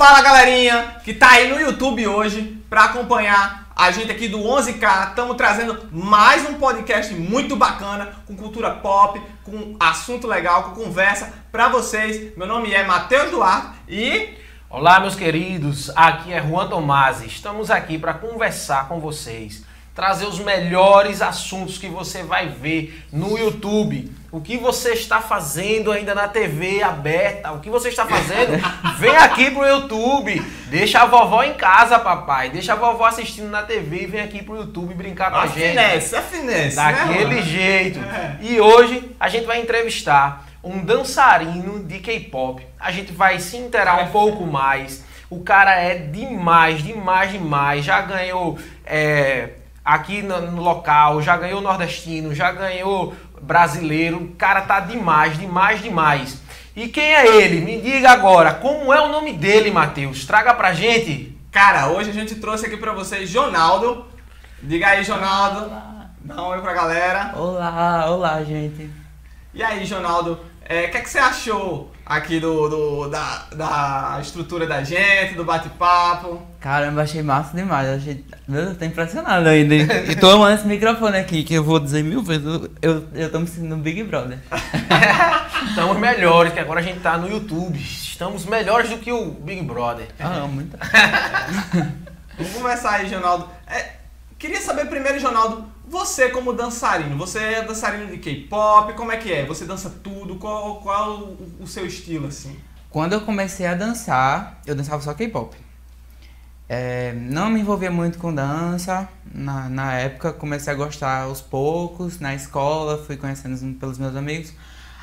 Fala galerinha que tá aí no YouTube hoje para acompanhar a gente aqui do 11K. Estamos trazendo mais um podcast muito bacana com cultura pop, com assunto legal, com conversa para vocês. Meu nome é Matheus Duarte e Olá, meus queridos. Aqui é Juan Tomasi. Estamos aqui para conversar com vocês, trazer os melhores assuntos que você vai ver no YouTube. O que você está fazendo ainda na TV aberta? O que você está fazendo? Vem aqui pro YouTube. Deixa a vovó em casa, papai. Deixa a vovó assistindo na TV e vem aqui pro YouTube brincar com a, a gente. finesse, a finesse, Daquele né, jeito. É. E hoje a gente vai entrevistar um dançarino de K-pop. A gente vai se inteirar um pouco mais. O cara é demais, demais, demais. Já ganhou é, aqui no, no local, já ganhou nordestino, já ganhou brasileiro. O cara tá demais, demais, demais. E quem é ele? Me diga agora, como é o nome dele, Matheus? Traga pra gente. Cara, hoje a gente trouxe aqui pra vocês Jonaldo. Diga aí, Jonaldo. Dá um oi pra galera. Olá, olá, gente. E aí, Jonaldo, é, o que, é que você achou aqui do, do- da, da estrutura da gente, do bate-papo? Caramba, achei massa demais. Achei... Eu tô impressionado ainda. E tô amando esse microfone aqui, que eu vou dizer mil vezes. Eu, eu, tô me sentindo Big Brother. Estamos melhores, que agora a gente tá no YouTube. Estamos melhores do que o Big Brother. Ah, muito. Vamos começar aí, Jonaldo. É, queria saber primeiro, Jonaldo, você como dançarino, você é dançarino de K-pop, como é que é? Você dança tudo? Qual, qual o, o seu estilo, assim? Quando eu comecei a dançar, eu dançava só K-pop. É, não me envolvia muito com dança. Na, na época, comecei a gostar aos poucos. Na escola, fui conhecendo os- pelos meus amigos.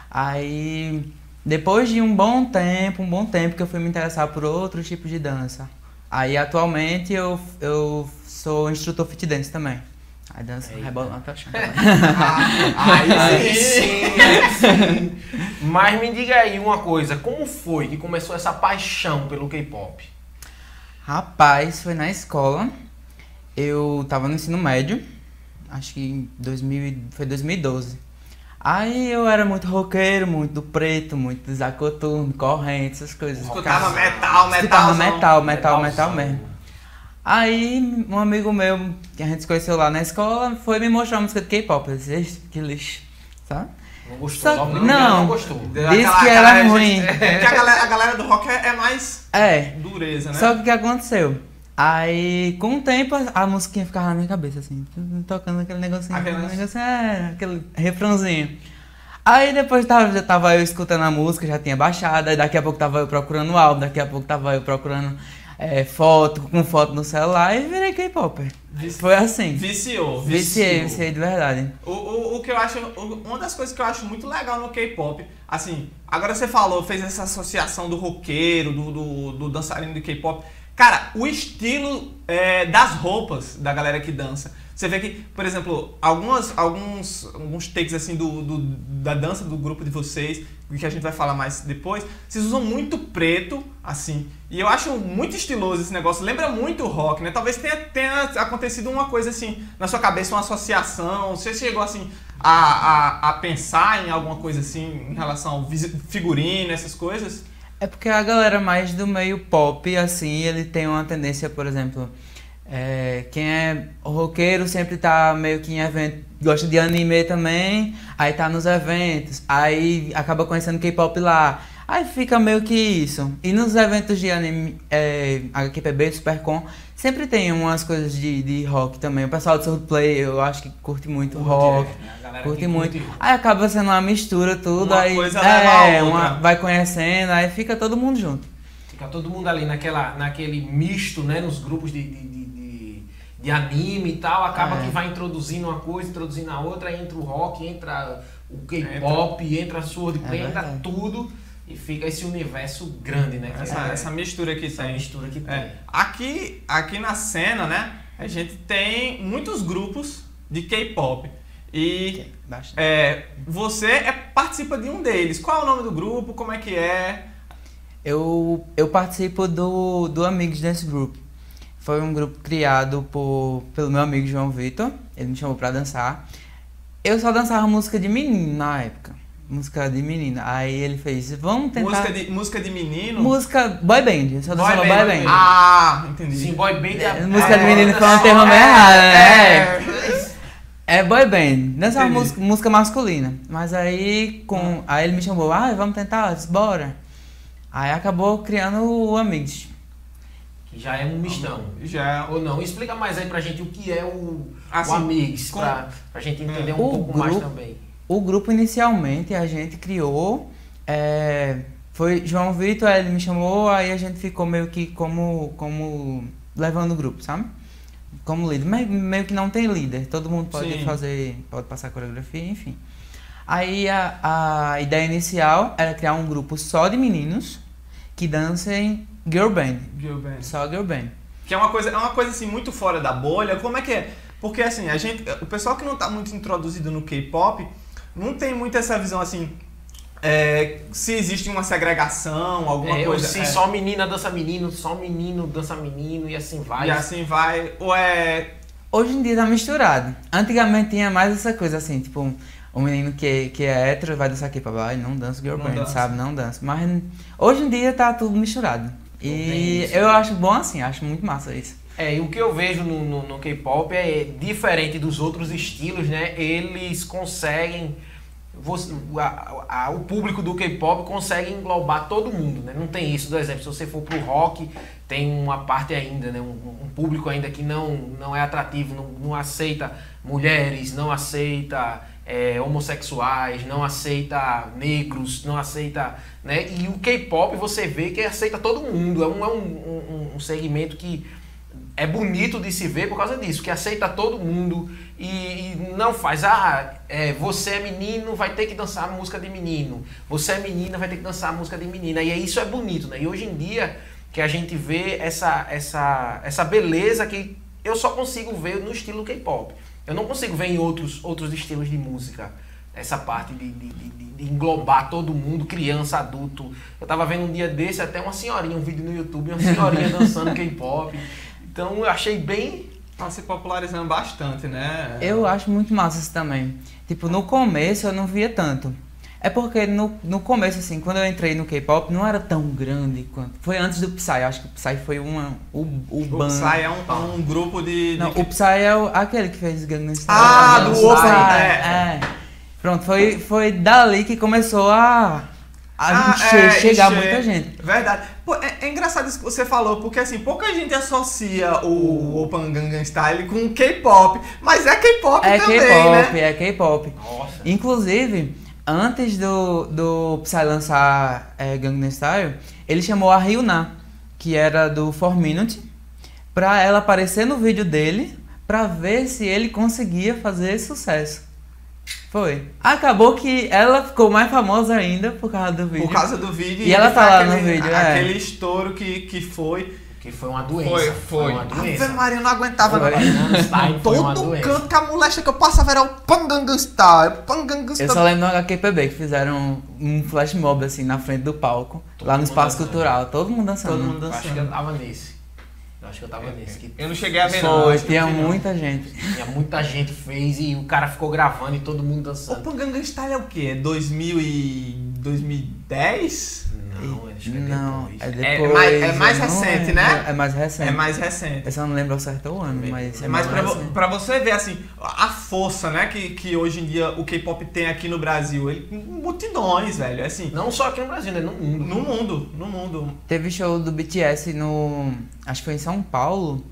Aí, depois de um bom tempo, um bom tempo que eu fui me interessar por outro tipo de dança. Aí, atualmente, eu, eu sou instrutor fit dance também. Aí dança Eita. rebolando até o chão. Ah, aí sim! sim, aí sim. Mas me diga aí uma coisa, como foi que começou essa paixão pelo K-pop? Rapaz, foi na escola. Eu tava no ensino médio, acho que em 2000, e- foi 2012. Aí eu era muito roqueiro, muito do preto, muito do zacoturno, corrente, essas coisas. Escutava metal, metal. Escutava metal, metal, metal Metalzão. mesmo. Aí um amigo meu, que a gente se conheceu lá na escola, foi me mostrar a música de K-pop. Eu disse, "Ixi, que lixo, sabe? Não gostou? Só- não. primeiro não gostou. Disse que era ruim. Porque a galera, a galera do rock é, é mais É, dureza, né? Só que o que aconteceu? Aí, com o tempo, a, a musiquinha ficava na minha cabeça, assim, tocando aquele negocinho, Aquele negocinho, é, aquele refrãozinho. Aí depois tava, já tava eu escutando a música, já tinha baixado, aí daqui a pouco tava eu procurando o álbum, daqui a pouco tava eu procurando é, foto, com foto no celular e virei K-Popper. Foi assim. Viciou, Viciei, viciou. viciei de verdade. O, o, o que eu acho, uma das coisas que eu acho muito legal no K-pop, assim, agora você falou, fez essa associação do roqueiro, do, do, do dançarino de K-pop. Cara, o estilo é, das roupas da galera que dança. Você vê que, por exemplo, algumas, alguns, alguns takes assim do, do- da dança do grupo de vocês, que a gente vai falar mais depois, vocês usam muito preto, assim. E eu acho muito estiloso esse negócio. Lembra muito o rock, né? Talvez tenha, tenha acontecido uma coisa assim na sua cabeça, uma associação. Você chegou assim a, a, a pensar em alguma coisa assim em relação ao figurino, essas coisas? É porque a galera mais do meio pop, assim, ele tem uma tendência, por exemplo, é, quem é roqueiro sempre tá meio que em evento, gosta de anime também, aí tá nos eventos, aí acaba conhecendo K-pop lá, aí fica meio que isso. E nos eventos de anime, é, HQPB, Supercom, sempre tem umas coisas de, de rock também. O pessoal do Swordplay, eu acho que curte muito rock. A galera Curte que muito. rock. Aí acaba sendo uma mistura tudo, Uma aí coisa é, uma, vai conhecendo, aí fica todo mundo junto. Fica todo mundo ali naquela, naquele misto, né? Nos grupos de, de, de, de- anime e tal. Acaba É. que vai introduzindo uma coisa, introduzindo a outra. Entra o rock, entra o K-pop, entra a swordplay, É entra tudo. E fica esse universo grande, né? que Essa, é- essa mistura que essa tem. mistura que tem. É. Aqui, aqui na cena, né, a gente tem muitos grupos de K-pop. E Bastante. é, você é, participa de um deles. Qual é o nome do grupo? Como é que é? Eu, eu participo do, do Amigos Dance Group. Foi um grupo criado por, pelo meu amigo João Vitor. Ele me chamou pra dançar. Eu só dançava música de menino na época. música de menina. Aí ele fez, vamos tentar. Música de, música de menino? Música boy band, só Boy boy, band, boy boy band. band. Ah, entendi. Sim, boy band é... música de é- menino foi um termo meio errado, né? É boy band, dança uma Entendi. música, música masculina. Mas aí com. Aí ele me chamou, ah, vamos tentar, eu bora. Aí acabou criando o Amigos. Já é um mistão. Já. Ou não? Explica mais aí pra gente o que é o, Assim, o Amigos, com- pra, pra gente entender um O pouco mais grupo- também. O grupo inicialmente a gente criou. é, foi João Vitor, ele me chamou, aí a gente ficou meio que como, como levando o grupo, sabe? Como líder. Mas meio que não tem líder. Todo mundo pode Sim. fazer, pode passar coreografia, enfim. Aí a, a ideia inicial era criar um grupo só de meninos que dancem girl band. Girl band. Só girl band. Que é uma coisa, é uma coisa assim muito fora da bolha. Como é que é? Porque assim, a gente, o pessoal que não tá muito introduzido no K-pop não tem muito essa visão assim, é, se existe uma segregação, alguma É, coisa. se é, só menina dança menino, só menino dança menino e assim vai. E assim vai. Ou é. Hoje em dia tá misturado. Antigamente tinha mais essa coisa assim, tipo, o menino que, que é hétero vai dançar aqui pra baixo, não dança girl Não band, dança. sabe? Não dança. Mas hoje em dia tá tudo misturado. E eu acho bom assim, acho muito massa isso. É, e o que eu vejo no, no, no K-pop é diferente dos outros estilos, né? Eles conseguem. você- a- a- o público do K-pop consegue englobar todo mundo, né? Não tem isso, do exemplo, se você for pro rock, tem uma parte ainda, né? Um, um público ainda que não, não é atrativo, não, não aceita mulheres, não aceita é, homossexuais, não aceita negros, não aceita. Né? E o K-pop você vê que aceita todo mundo. É um, é um, um, um segmento que é bonito de se ver por causa disso, que aceita todo mundo e, e não faz, ah, é, você é menino, vai ter que dançar música de menino, você é menina, vai ter que dançar música de menina, e isso é bonito, né? E hoje em dia que a gente vê essa, essa, essa beleza que eu só consigo ver no estilo K-pop. Eu não consigo ver em outros, outros estilos de música essa parte de, de, de- de- englobar todo mundo, criança, adulto. Eu tava vendo um dia desse até uma senhorinha, um vídeo no YouTube, uma senhorinha dançando K-pop. Então eu achei bem. Tá se popularizando bastante, né? Eu acho muito massa isso também. Tipo, no começo eu não via tanto. É porque no, no começo, assim, quando eu entrei no K-pop, não era tão grande quanto. Foi antes do Psy, acho que o Psy foi uma, o, o O band. Psy é um, um grupo de. de- Não, o Psy é o- aquele que fez Gangnam Style. Ah, do Style, Open, é. Pronto, foi, foi dali que começou a, a Ah, gente é, chegar encher. muita gente. Verdade. Pô, é, é engraçado isso que você falou, porque assim, pouca gente associa o Open Gangnam Style com K-pop, mas é K-pop É também, K-pop, né? é K-pop. Inclusive, antes do, do Psy lançar é, Gangnam Style, ele chamou a Ryuna, que era do 4 Minute, pra ela aparecer no vídeo dele, pra ver se ele conseguia fazer sucesso. Foi. Acabou que ela ficou mais famosa ainda por causa do vídeo. Por causa do vídeo. E ela tá lá no aquele, vídeo, é. Aquele estouro que, que foi. Que foi uma doença. Foi, foi. uma Ave doença. Maria, eu não aguentava. Foi. não. Todo canto que a molecha que eu passava era o Pan Gangnam Style. Pan Gangnam Eu só lembro no HQPB que fizeram um flash mob assim na frente do palco, Todo lá no espaço dançando. cultural, todo mundo dançando. Todo mundo Eu acho que eu dançando. tava nesse. Eu acho que eu tava nesse. Que Eu não cheguei a ver, não. Foi, acho que tinha não não. muita gente. tinha muita gente fez e o cara ficou gravando e todo mundo O dançando. Pan Gangnam Style é o quê? É 2000 e... 2010? Não, acho que é Não, depois. é É depois. mais- é eu mais recente, lembro. né? É mais recente. É mais recente. Eu só não lembro ao certo o ano, mas é Mas mais pra, vo- recente. pra você ver, assim, a força, né, que, que hoje em dia o K-pop tem aqui no Brasil, ele, multidões, velho, assim, Não só aqui no Brasil, né? No mundo. no mundo, no mundo. Teve show do BTS no. Acho que foi em São Paulo.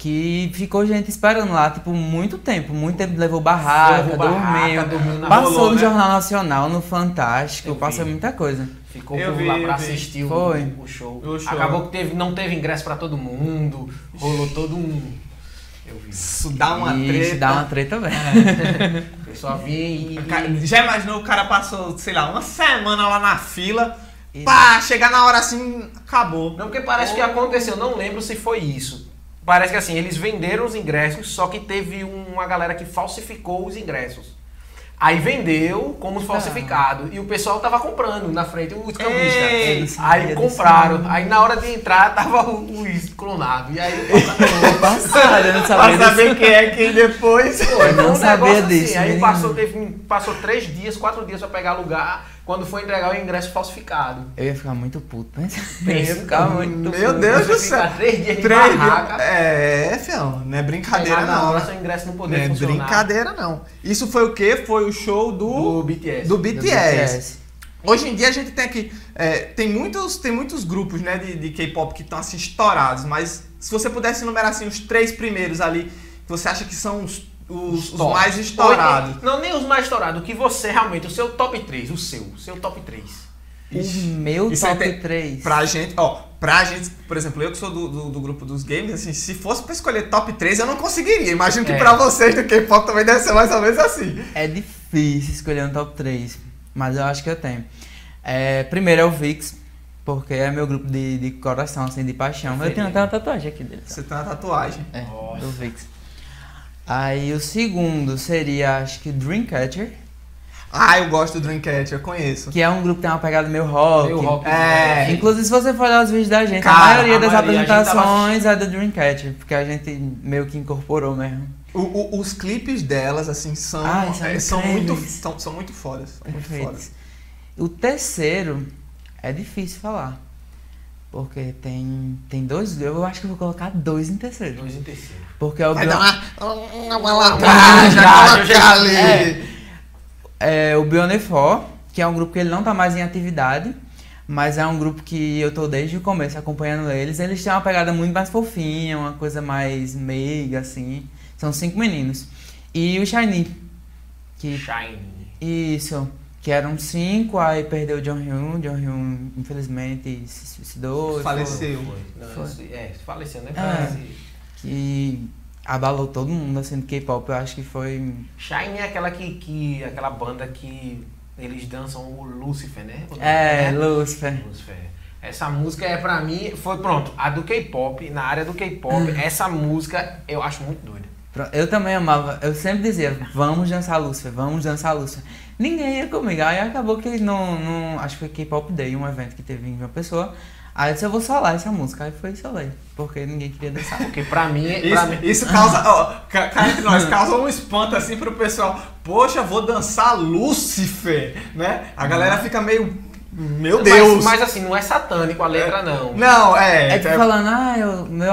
Que ficou gente esperando lá, tipo, muito tempo. Muito tempo levou barraca, Levou barraca, dormiu. dormiu na Passou rolou, no né? Jornal Nacional, no Fantástico, Eu passou vi. muita coisa. Ficou o Eu povo vi, lá eu pra vi. assistir o, Foi. o show. O show. Acabou que teve, não teve ingresso pra todo mundo. Rolou todo um. Eu vi. Isso dá uma Ixi, treta. dá uma treta, velho. O pessoal vinha e. O cara- Já imaginou o cara passou, sei lá, uma semana lá na fila, E- pá, chegar na hora assim, acabou. Não, porque parece que aconteceu, não lembro se foi isso. Parece que assim, eles venderam os ingressos, só que teve uma galera que falsificou os ingressos. Aí vendeu como Ah. falsificado. E o pessoal tava comprando na frente, os cambistas. não Aí sabia compraram. Aí na hora de entrar tava o, o clonado. E aí Passada, eu não Pra sabia disso. saber quem é quem depois. Foi, não um sabia negócio disso, Aí menino. passou, teve, passou três dias, quatro dias pra pegar lugar. Quando foi entregar o ingresso falsificado. Eu ia ficar muito puto, né? Eu ia ficar muito Meu puto. Deus do céu. três dias de Três barraca. É, fião, não é brincadeira na não. hora, seu ingresso não poder Não é funcionar. brincadeira não. Isso foi o quê? Foi o show Do do, BTS. do Do BTS. Hoje em dia a gente tem aqui. é, tem, muitos, tem muitos grupos né, de, de K-pop que estão assim estourados, mas se você pudesse enumerar assim, os três primeiros ali, que você acha que são os, os, os mais estourados. Ou, Não, nem os mais estourados. O que você realmente, o seu top 3, o seu, o seu top 3. O meu Isso aí top tem- 3. Pra gente, ó, pra gente, por exemplo, eu que sou do, do, do grupo dos games, assim, se fosse pra escolher top 3, eu não conseguiria. Imagino que É. pra vocês do K-pop também deve ser mais ou menos assim. É difícil escolher um top 3, mas eu acho que eu tenho. É, primeiro é o VIX, porque é meu grupo de, de coração, assim, de paixão. Eu tenho até uma tatuagem aqui dele. Você tem uma tatuagem. É, Nossa. do VIX. Aí o segundo seria, acho que Dreamcatcher, Ah, eu gosto do Dreamcatcher, eu conheço. que é um grupo que tem uma pegada meio rock. Meio rock. É. Inclusive, se você for olhar os vídeos da gente, Cara, a maioria a das maioria, gente apresentações é do Dreamcatcher, porque a gente meio que incorporou mesmo. O- o- os clipes delas, assim, são, Ai, são é, são, muito, são, são muito fodas. São muito fodas. O terceiro é difícil falar. Porque tem, tem dois. Eu acho que eu vou colocar dois em terceiro. Dois em terceiro. Porque é o Vai Bio- dar uma, uma já, já- ali. é. é o Bionefor, que é um grupo que ele não tá mais em atividade. Mas é um grupo que eu tô desde o começo acompanhando eles. Eles têm uma pegada muito mais fofinha, uma coisa mais meiga, assim. São cinco meninos. E o Shiny, que Shine. Isso, que eram cinco, aí perdeu o John Hyun, John Hyun infelizmente se suicidou. Faleceu. Foi. Não, Foi. É, faleceu, né? É. Que abalou todo mundo assim do K-pop, eu acho que foi. Shine é aquela que, que. aquela banda que eles dançam o Lucifer, né? É, Né? Lucifer. Lucifer. Essa música é pra mim, foi pronto, a do K-pop, na área do K-pop, Hum. essa música eu acho muito doida. Eu também amava, eu sempre dizia, vamos dançar Lucifer, vamos dançar Lucifer. Ninguém ia comigo, aí acabou que não, não acho que foi K-Pop Day, um evento que teve em uma pessoa. Aí eu disse, eu vou solar essa música, aí foi solei, porque ninguém queria dançar. Porque pra mim, pra Isso, mim isso causa, ó, ca- cá entre nós, causa um espanto assim pro pessoal. Poxa, vou dançar Lúcifer, né? A galera fica meio, meu mas- Deus. Mas, assim, não é satânico a letra, não. Não, é. É tipo falando, ah, eu, meu,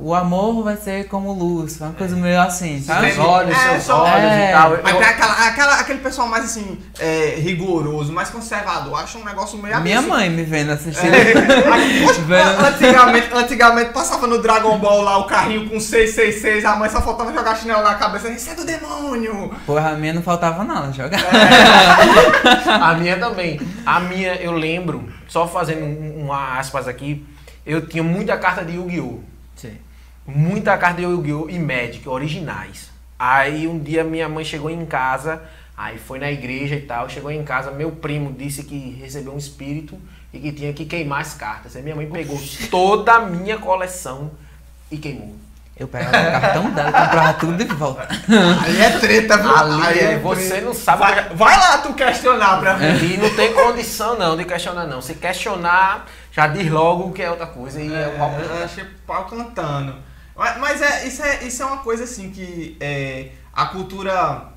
o amor vai ser como luz, uma coisa meio assim, sabe? Seus olhos, É, seus só- olhos é. e tal. Mas Eu- tem aquela, aquela- aquele pessoal mais assim, é, rigoroso, mais conservador, acha um negócio meio Minha absurdo. mãe me vendo assistindo. Vendo. antigamente, antigamente passava no Dragon Ball lá o carrinho com 666, a mãe só faltava jogar chinelo na cabeça. Isso é do demônio! Porra, a minha não faltava nada, jogar. A minha também. A minha, eu lembro, só fazendo um- uma aspas aqui, eu tinha muita carta de Yu-Gi-Oh! Muita carta de Yu-Gi-Oh! e Magic, originais. Aí um dia minha mãe chegou em casa, aí foi na igreja e tal, chegou em casa, meu primo disse que recebeu um espírito e que tinha que queimar as cartas. Aí minha mãe pegou toda a minha coleção e queimou. Eu pegava o cartão dela e comprava tudo de volta. Aí é treta, viu? Ali Aí é, é você treta. não sabe. Vai, vai lá tu questionar pra mim. E não tem condição não de questionar não. Se questionar, já diz logo que é outra coisa e é, o pau. eu achei pau cantando. Mas, mas é, isso é, isso é uma coisa assim que é, a cultura.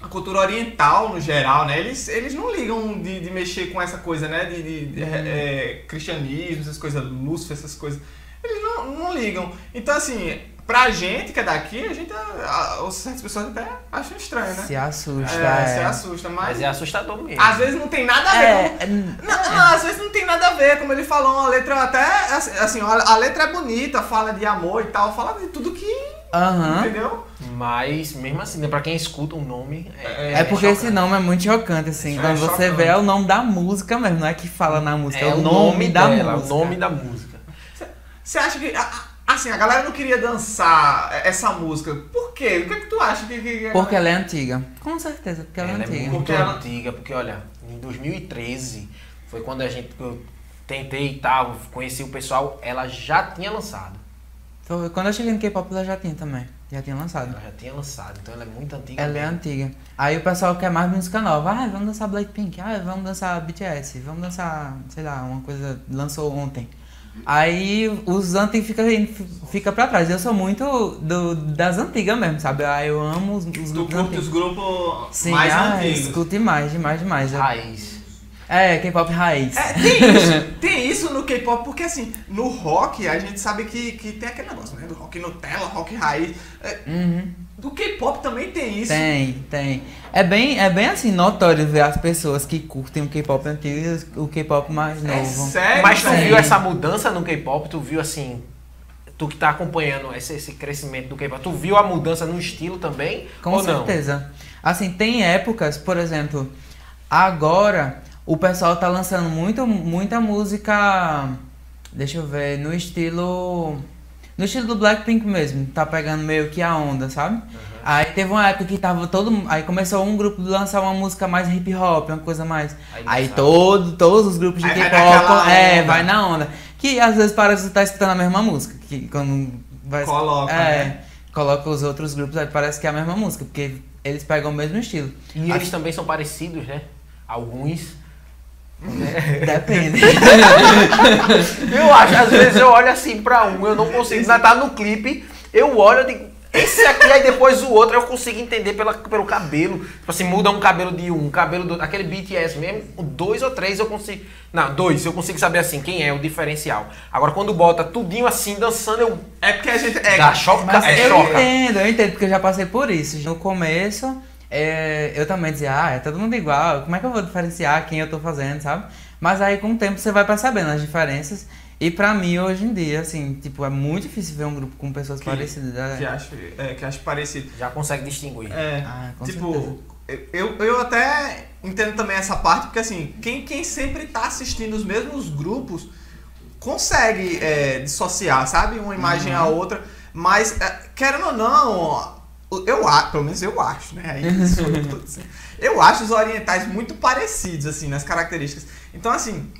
A cultura oriental, no geral, né? Eles, eles não ligam de, de mexer com essa coisa, né? De, de- de, é, cristianismo, essas coisas, Lúcifer, essas coisas. Eles não, não ligam. Então, assim, pra gente que é daqui, a gente. A, a, certas pessoas até acham estranho, né? Se assusta. é, é. se assusta, mas. Mas é assustador mesmo. Às vezes não tem nada a ver com. É, Não, não, às vezes não tem nada a ver, como ele falou, uma letra até, assim, a a letra é bonita, fala de amor e tal, fala de tudo que, aham. entendeu? Mas mesmo assim, né, pra quem escuta um nome. É, É porque chocante. esse nome é muito chocante, assim. É Quando você chocante. vê, é o nome da música mesmo. Não é que fala na música, é, É o nome, da dela, música. O nome da música. Você acha que, a- a- assim, a galera não queria dançar essa música, por quê? O que é que tu acha que... que- que- Porque ela é antiga. Com certeza, porque ela, Ela é é antiga. muito Porque ela- antiga, porque olha, em 2013 foi quando a gente eu tentei e tal, conheci o pessoal, ela já tinha lançado. Foi- Quando eu cheguei no K-pop, ela já tinha também. Já tinha lançado. Ela já tinha lançado, então ela é muito antiga. Ela é mesmo. antiga. Aí o pessoal quer mais música nova. Ah, vamos dançar Blackpink. Ah, vamos dançar BTS. Vamos dançar, sei lá, uma coisa lançou ontem. Aí os antigos ficam fica pra trás. Eu sou muito do, das antigas mesmo, sabe? Ah, eu amo os, os Tu grupos curte antigos. os grupos Sim, mais ah, antigos. escuto demais, demais, demais. Eu- Raiz. É, K-pop raiz. É, tem isso, tem isso no K-pop, porque assim, no rock a gente sabe que, que tem aquele negócio, né? Do rock Nutella, rock raiz. É, Uhum. do K-pop também tem isso. Tem, tem. É bem, é bem assim, notório ver as pessoas que curtem o K-pop antigo e o K-pop mais É novo. sério? Mas tu Sim. viu essa mudança no K-pop? Tu viu assim. Tu que tá acompanhando esse, esse crescimento do K-pop, tu viu a mudança no estilo também? Com ou não? certeza. Assim, tem épocas, por exemplo, agora o pessoal tá lançando muito, muita música, deixa eu ver, no estilo. No estilo do Blackpink mesmo, tá pegando meio que a onda, sabe? Aí teve uma época que tava todo Aí começou um grupo de lançar uma música mais hip hop, uma coisa mais. Aí Aí, todo, todos os grupos de K-pop é, vai na onda. Que às vezes parece que você tá escutando a mesma música. Que quando vai Coloca, É, né? coloca os outros grupos, aí parece que é a mesma música, porque eles pegam o mesmo estilo. E eles também são parecidos, né? Alguns. Depende. Eu acho, às vezes eu olho assim pra um, eu não consigo. Ainda tá no clipe, eu olho e digo, esse aqui, aí depois o outro eu consigo entender pela, pelo cabelo. Tipo assim, muda um cabelo de um, um cabelo do. Aquele BTS mesmo, dois ou três eu consigo. Não, dois, eu consigo saber assim, quem é o diferencial. Agora quando bota tudinho assim, dançando, eu. É porque a gente. É, Dá Mas é eu choca. entendo, eu entendo, porque eu já passei por isso. No começo, é, eu também dizia, ah, é todo mundo igual, como é que eu vou diferenciar quem eu tô fazendo, sabe? Mas aí com o tempo você vai percebendo as diferenças. E pra mim, hoje em dia, assim, tipo, é muito difícil ver um grupo com pessoas Que- parecidas. que É. acho, é, que acho parecido. Já consegue distinguir. É, Ah, certeza. tipo, eu, eu até entendo também essa parte, porque assim, quem, quem sempre tá assistindo os mesmos grupos consegue é, dissociar, sabe? Uma imagem Uhum. a outra, mas é, querendo ou não, eu acho, pelo menos eu acho, né? Aí sou eu que tô dizendo. Eu acho os orientais muito parecidos, assim, nas características. Então, assim,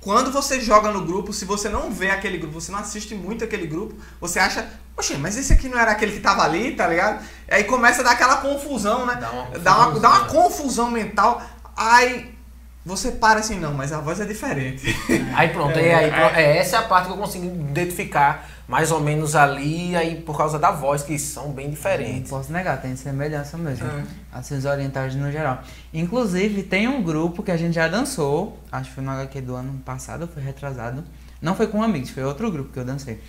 quando você joga no grupo, se você não vê aquele grupo, você não assiste muito aquele grupo, você acha, poxa, mas esse aqui não era aquele que tava ali, tá ligado? Aí começa a dar aquela confusão, né? Dá uma Dá uma, dá uma confusão. confusão mental. Aí você para assim, não, mas a voz é diferente. Aí pronto, É, é, aí, é. pronto, é essa é a parte que eu consigo identificar mais ou menos ali, aí por causa da voz, que são bem Não diferentes. posso negar, tem semelhança mesmo. É. Assim, os orientais no geral. Inclusive, tem um grupo que a gente já dançou, acho que foi no HQ do ano passado, foi retrasado. Não foi com amigos, foi outro grupo que eu dancei.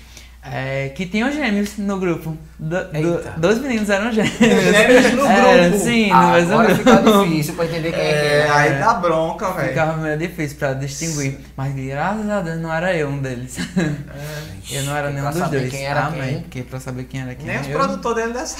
É, que tinham gêmeos no grupo. Do- do- dois meninos eram gêmeos. Gêmeos no Era, grupo. sim, no Ah, mesmo agora grupo. fica difícil pra entender quem é, quem É, é. aí dá bronca, velho. Ficava meio difícil pra distinguir. Mas graças a Deus não era eu um deles. eu não era nenhum dos saber dois. quem era Amém. quem. Porque pra saber quem era quem. Nem os eu- produtores dele dessa.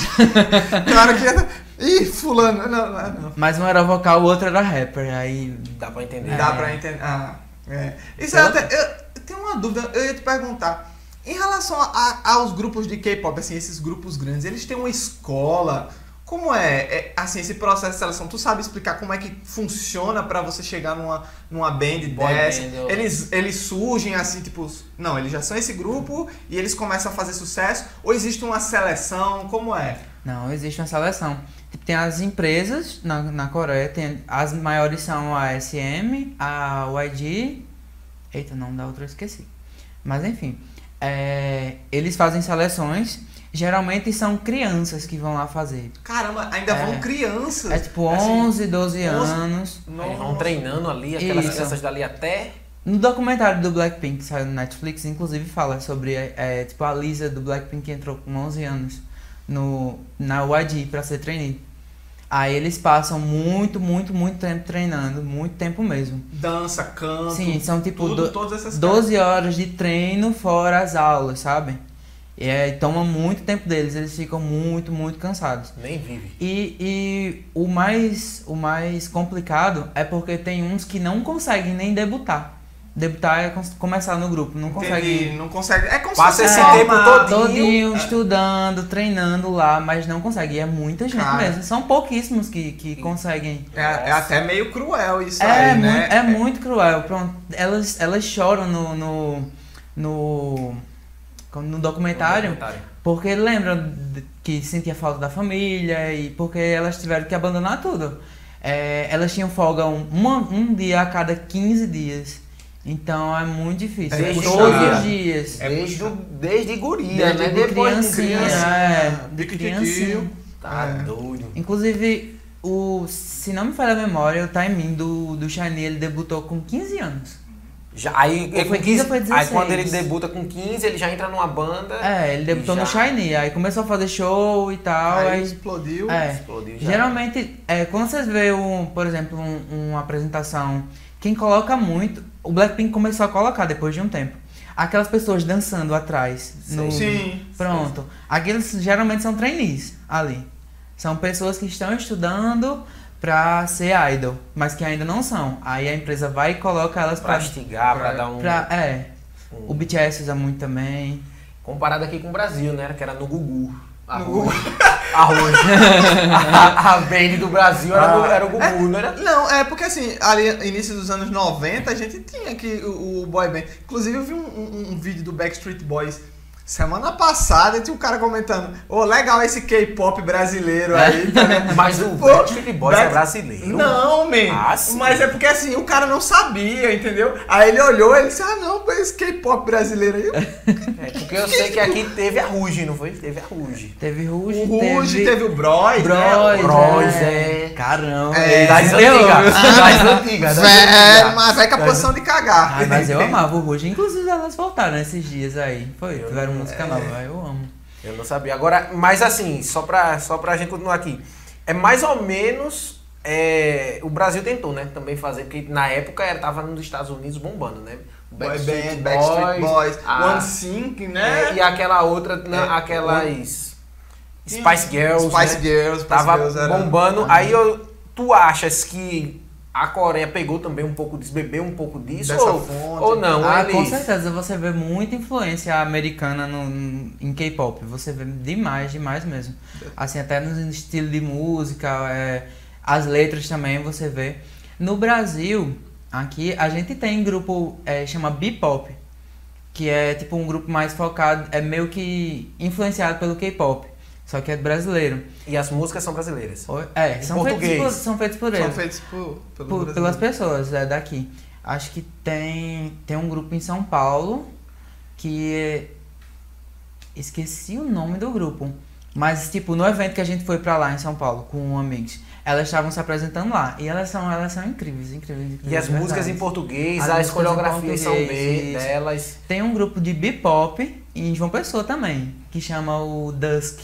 Hora que entra. Ih, fulano. Não, não, não. Mas um era vocal, o outro era rapper. Aí. Dá pra entender. É. Dá pra entender. Ah, é. Isso eu, até, eu, eu tenho uma dúvida, eu ia te perguntar. Em relação a- aos grupos de K-pop, assim, esses grupos grandes, eles têm uma escola. Como é, é, assim, esse processo de seleção? Tu sabe explicar como é que funciona pra você chegar numa, numa band Boy dessa? band, eu- Eles, eles surgem assim, tipo, não, eles já são esse grupo e eles começam a fazer sucesso? Ou existe uma seleção? Como é? Não, existe uma seleção. Tipo, tem as empresas na, na Coreia, tem, as maiores são a SM, a YG. Eita, não da outra eu esqueci. Mas enfim. É, eles fazem seleções. Geralmente são crianças que vão lá fazer. Caramba, ainda É. vão crianças. É tipo Assim, 11, 12 anos. Eles vão nossa. treinando ali, aquelas Isso. crianças dali até. No documentário do Blackpink que saiu no Netflix, inclusive fala sobre é, tipo a Lisa do Blackpink que entrou com 11 anos no na YG pra ser trainee. Aí eles passam muito, muito, muito tempo treinando, muito tempo mesmo. Dança, canto. Sim, são tipo tudo, do- todas essas 12 horas de treino fora as aulas, sabe? E aí toma muito tempo deles, eles ficam muito, muito cansados. Nem vive. E, e o, mais, o mais complicado é porque tem uns que não conseguem nem debutar. Debutar é começar no grupo, não Entendi, consegue. não consegue. É como Passa esse tempo todinho. Todinho estudando, treinando lá, mas não consegue. E é muita gente Cara. mesmo. São pouquíssimos que, que conseguem. É, é até meio cruel isso É, aí, muito, né? é muito cruel. Pronto, elas, elas choram no, no, no. no documentário, documentário. porque ele lembra de- que sentia falta da família e porque elas tiveram que abandonar tudo. É, elas tinham folga um, uma- um dia a cada 15 dias. Então é muito difícil. É É puxado. todos os dias. É desde, puxado. o- desde guria, Desde né? de Depois de criancinha, criança. é, de criancinha. Tá É. doido. Inclusive, o, se não me falha a memória, o timing do, do Shiny ele debutou com 15 anos. Já, aí, Ou é foi com 15 15, ou foi aí 16? quando ele debuta com 15, ele já entra numa banda. É, ele debutou Já. no Shiny, aí começou a fazer show e tal. Aí Aí, explodiu. é, Explodiu já. geralmente, é, quando vocês vê, um, por exemplo, um- uma apresentação, quem coloca muito, o Blackpink começou a colocar depois de um tempo. Aquelas pessoas dançando atrás. No, Sim. Pronto. Aqueles geralmente são trainees ali. São pessoas que estão estudando pra ser idol, mas que ainda não são. Aí a empresa vai e coloca elas Pra pra. estigar, pra, pra- dar um. pra é. um- O BTS usa muito também. Comparado aqui com o Brasil, né? Que era no Gugu. No Arroz. Arroz. a, a band do Brasil era, no- era o Gugu, não era? Não, é porque assim, ali início dos anos 90, a gente tinha aqui o, o boy band. Inclusive eu vi um, um- um vídeo do Backstreet Boys semana passada, tinha um cara comentando, ô, legal esse K-pop brasileiro aí, tá? Mas o Backstreet Boys é Back- brasileiro. Não, man. Ah. Mas é porque assim, o cara não sabia, entendeu? Aí ele olhou e ele disse, ah não, esse K-pop brasileiro aí. É porque eu sei que aqui teve a Ruge, não foi? Teve a Ruge. Teve Ruge, O Ruge, teve... teve o Bros, Bros, né? Bros, é. é. Caramba. É, das antigas. Das antigas. antigas. mas vai com a posição de cagar. Ah, mas eu amava o Ruge. Inclusive elas voltaram esses dias aí. Foi, tiveram é. nova. Eu amo. Eu não sabia. Agora, mas assim, só pra, só pra gente continuar aqui. É mais ou menos. é, o Brasil tentou, né? Também fazer, porque na época era, tava nos Estados Unidos bombando, né? O Boy Band, Backstreet Boys, a- One Sync, né? é, e aquela outra, né, É, aquelas. Spice Girls. Spice né? Girls, Spice Tava Girls era- bombando. Aí eu, tu achas que a Coreia pegou também um pouco disso, bebeu um pouco disso? Dessa ou, fonte. ou não? ah, com certeza você vê muita influência americana no, em K-pop. Você vê demais, demais mesmo. Assim, até no estilo de música, é, as letras também você vê. No Brasil, aqui, a gente tem grupo, é, chama B-pop. Que é tipo um grupo mais focado, é meio que influenciado pelo K-pop. Só que é brasileiro. E as músicas são brasileiras. É, Em são feitos, português. por, são feitos por São eles. por, pelo Por- Brasil. pelas pessoas é, daqui. Acho que tem, tem um grupo em São Paulo que esqueci o nome do grupo. Mas, tipo, no evento que a gente foi pra lá em São Paulo com amigos, elas estavam se apresentando lá. E elas são, elas são incríveis, incríveis, incríveis. E as de músicas verdade. em português, As as, coreografias são bem delas. Tem um grupo de bebop em João Pessoa também, que chama o Dusk.